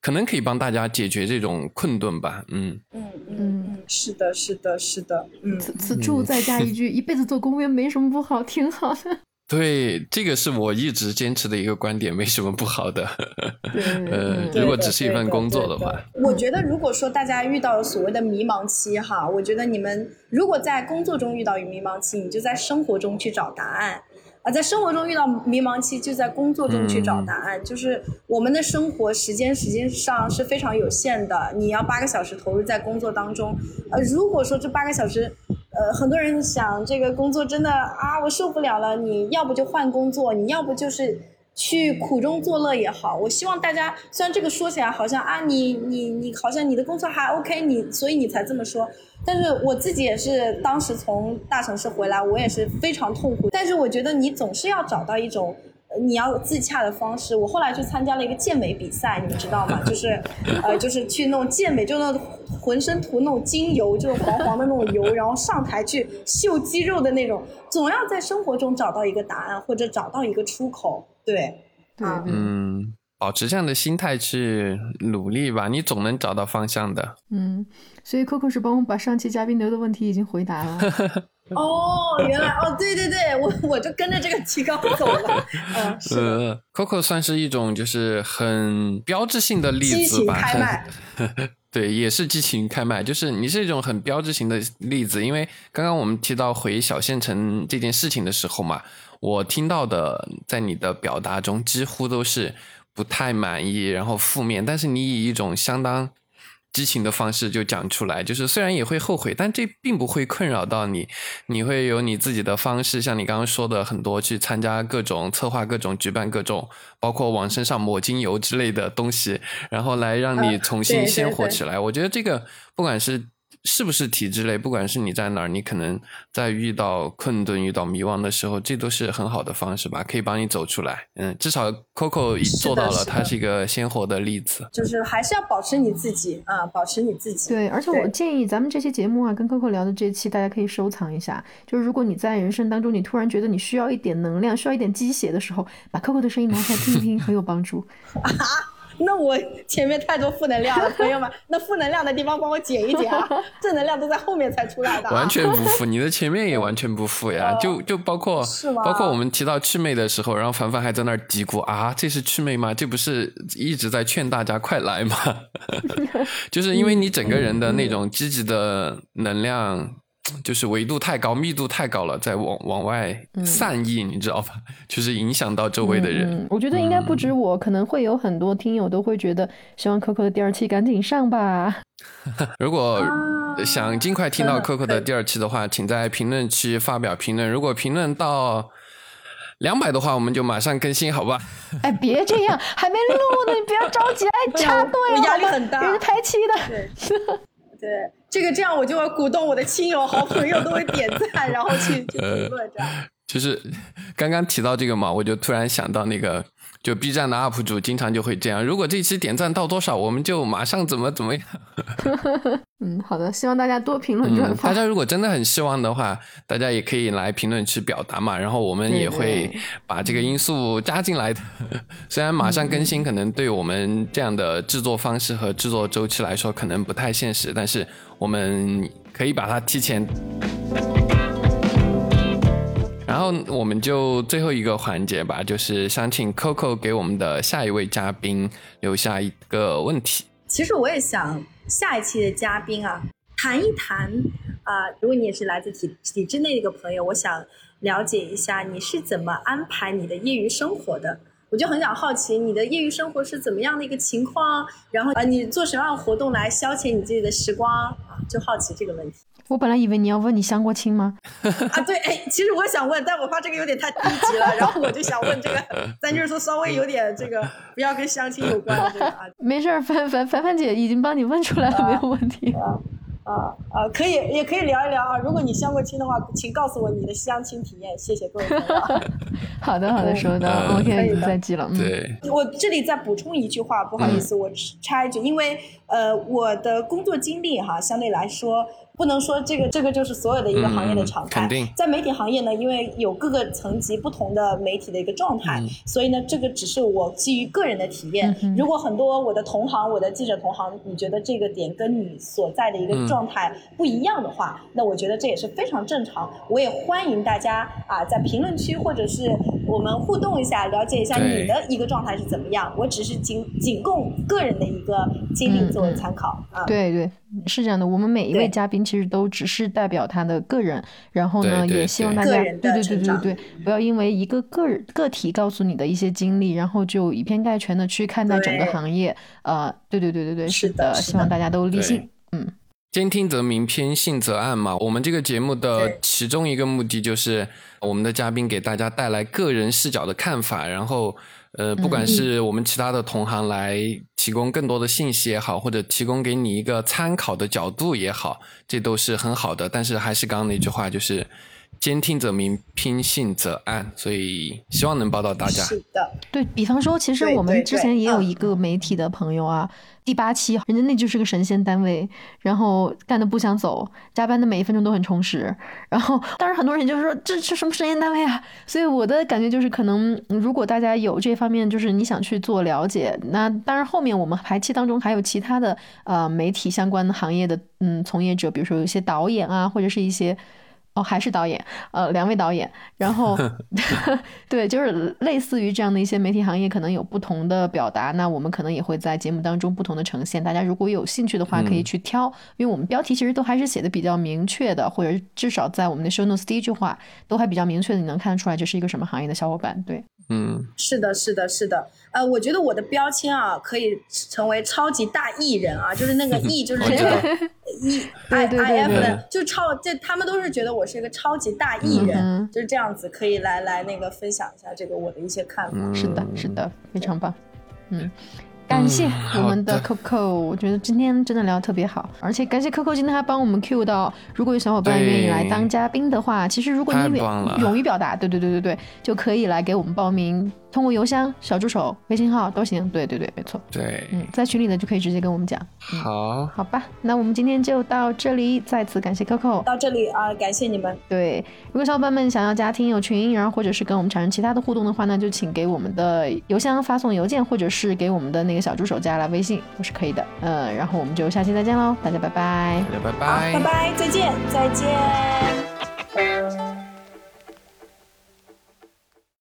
可能可以帮大家解决这种困顿吧。嗯嗯嗯嗯，是的，是的，是的。嗯，此此处再加一句，一辈子做公务员没什么不好，挺好的。对，这个是我一直坚持的一个观点，没什么不好的。呃，如果只是一份工作的话，我觉得如果说大家遇到了所谓的迷茫期哈，我觉得你们如果在工作中遇到迷茫期，你就在生活中去找答案。啊，在生活中遇到迷茫期，就在工作中去找答案。就是我们的生活时间实际上是非常有限的，你要八个小时投入在工作当中。呃，如果说这八个小时，呃，很多人想这个工作真的啊，我受不了了，你要不就换工作，你要不就是去苦中作乐也好。我希望大家，虽然这个说起来好像啊，你你你好像你的工作还 OK，你所以你才这么说。但是我自己也是，当时从大城市回来，我也是非常痛苦。但是我觉得你总是要找到一种，你要自洽的方式。我后来去参加了一个健美比赛，你们知道吗？就是，呃，就是去那种健美，就那种浑身涂那种精油，就是黄黄的那种油，然后上台去秀肌肉的那种。总要在生活中找到一个答案，或者找到一个出口。对，对，嗯。保持这样的心态去努力吧，你总能找到方向的。嗯，所以 Coco 是帮我们把上期嘉宾留的问题已经回答了。哦，原来哦，对对对，我我就跟着这个提纲走了。嗯，是。Coco 算是一种就是很标志性的例子吧。开麦。对，也是激情开麦，就是你是一种很标志性的例子。因为刚刚我们提到回小县城这件事情的时候嘛，我听到的在你的表达中几乎都是。不太满意，然后负面，但是你以一种相当激情的方式就讲出来，就是虽然也会后悔，但这并不会困扰到你，你会有你自己的方式，像你刚刚说的很多，去参加各种策划、各种举办、各种包括往身上抹精油之类的东西，然后来让你重新鲜活起来。我觉得这个不管是。是不是体制类？不管是你在哪儿，你可能在遇到困顿、遇到迷茫的时候，这都是很好的方式吧，可以帮你走出来。嗯，至少 Coco 做到了，他是一个鲜活的例子。就是还是要保持你自己啊，保持你自己。对，而且我建议咱们这期节目啊，跟 Coco 聊的这期，大家可以收藏一下。就是如果你在人生当中，你突然觉得你需要一点能量，需要一点鸡血的时候，把 Coco 的声音拿出来听一听，很有帮助。那我前面太多负能量了，朋友们，那负能量的地方帮我减一减啊，正能量都在后面才出来的。完全不负，你的前面也完全不负呀，就就包括包括我们提到祛魅的时候，然后凡凡还在那儿嘀咕啊，这是祛魅吗？这不是一直在劝大家快来吗？就是因为你整个人的那种积极的能量。就是维度太高，密度太高了，在往往外散逸，你知道吧？就是影响到周围的人。我觉得应该不止我，可能会有很多听友都会觉得，希望 Coco 的第二期赶紧上吧。如果想尽快听到 Coco 的第二期的话，请在评论区发表评论。如果评论到两百的话，我们就马上更新，好吧？哎，别这样，还没录呢，你不要着急。哎，插队，我压力很大，人家排期的。对，这个这样我就要鼓动我的亲友、好朋友都会点赞，然后去去评论这样。就是刚刚提到这个嘛，我就突然想到那个。就 B 站的 UP 主经常就会这样，如果这期点赞到多少，我们就马上怎么怎么样。嗯，好的，希望大家多评论转发。大家如果真的很希望的话，大家也可以来评论区表达嘛，然后我们也会把这个因素加进来的。虽然马上更新可能对我们这样的制作方式和制作周期来说可能不太现实，但是我们可以把它提前。然后我们就最后一个环节吧，就是想请 Coco 给我们的下一位嘉宾留下一个问题。其实我也想下一期的嘉宾啊，谈一谈啊，如果你也是来自体体制内的一个朋友，我想了解一下你是怎么安排你的业余生活的。我就很想好奇你的业余生活是怎么样的一个情况，然后啊，你做什么样的活动来消遣你自己的时光啊？就好奇这个问题。我本来以为你要问你相过亲吗？啊，对，哎，其实我想问，但我怕这个有点太低级了，然后我就想问这个，咱就是说稍微有点这个，不要跟相亲有关的这个啊。没事儿，凡凡凡凡姐已经帮你问出来了，没有问题。啊啊啊，可以，也可以聊一聊啊。如果你相过亲的话，请告诉我你的相亲体验。谢谢各位朋友。好的，好的，收到。OK，再记了。对，我这里再补充一句话，不好意思，我插一句，因为呃，我的工作经历哈，相对来说。不能说这个这个就是所有的一个行业的常态，在媒体行业呢，因为有各个层级不同的媒体的一个状态，所以呢，这个只是我基于个人的体验。如果很多我的同行、我的记者同行，你觉得这个点跟你所在的一个状态不一样的话，那我觉得这也是非常正常。我也欢迎大家啊，在评论区或者是我们互动一下，了解一下你的一个状态是怎么样。我只是仅仅供个人的一个经历作为参考啊。对对。是这样的，我们每一位嘉宾其实都只是代表他的个人，然后呢，也希望大家对对对对对，不要因为一个个人个体告诉你的一些经历，然后就以偏概全的去看待整个行业。呃，对对对对对，是的，希望大家都理性。嗯，兼听则明，偏信则暗嘛。我们这个节目的其中一个目的就是我们的嘉宾给大家带来个人视角的看法，然后。呃，不管是我们其他的同行来提供更多的信息也好，或者提供给你一个参考的角度也好，这都是很好的。但是还是刚刚那句话，就是兼听者明，偏信则暗，所以希望能帮到大家。是的，对比方说，其实我们之前也有一个媒体的朋友啊。第八期，人家那就是个神仙单位，然后干的不想走，加班的每一分钟都很充实。然后，当然很多人就是说这是什么神仙单位啊？所以我的感觉就是，可能如果大家有这方面，就是你想去做了解，那当然后面我们排期当中还有其他的呃媒体相关行业的嗯从业者，比如说有一些导演啊，或者是一些。哦，还是导演，呃，两位导演，然后，对，就是类似于这样的一些媒体行业，可能有不同的表达，那我们可能也会在节目当中不同的呈现。大家如果有兴趣的话，可以去挑，因为我们标题其实都还是写的比较明确的，或者至少在我们的 show notes 第一句话都还比较明确的，你能看得出来这是一个什么行业的小伙伴。对，嗯，是的，是的，是的。呃，我觉得我的标签啊，可以成为超级大艺人啊，就是那个艺，就是这个艺 I I F 的，就超这他们都是觉得我是一个超级大艺人，就是这样子，可以来来那个分享一下这个我的一些看法。是的，是的，非常棒，嗯。感谢我们的 Coco，我觉得今天真的聊得特别好，而且感谢 Coco 今天还帮我们 Q 到，如果有小伙伴愿意来当嘉宾的话，其实如果你勇于表达，对对对对对，就可以来给我们报名。通过邮箱、小助手、微信号都行。对对对，没错。对，嗯，在群里的就可以直接跟我们讲。好，好吧，那我们今天就到这里。再次感谢 Coco，到这里啊，感谢你们。对，如果小伙伴们想要加听友群，然后或者是跟我们产生其他的互动的话，那就请给我们的邮箱发送邮件，或者是给我们的那个小助手加来微信，都是可以的。嗯，然后我们就下期再见喽，大家拜拜。大家拜拜。拜拜，再见，再见。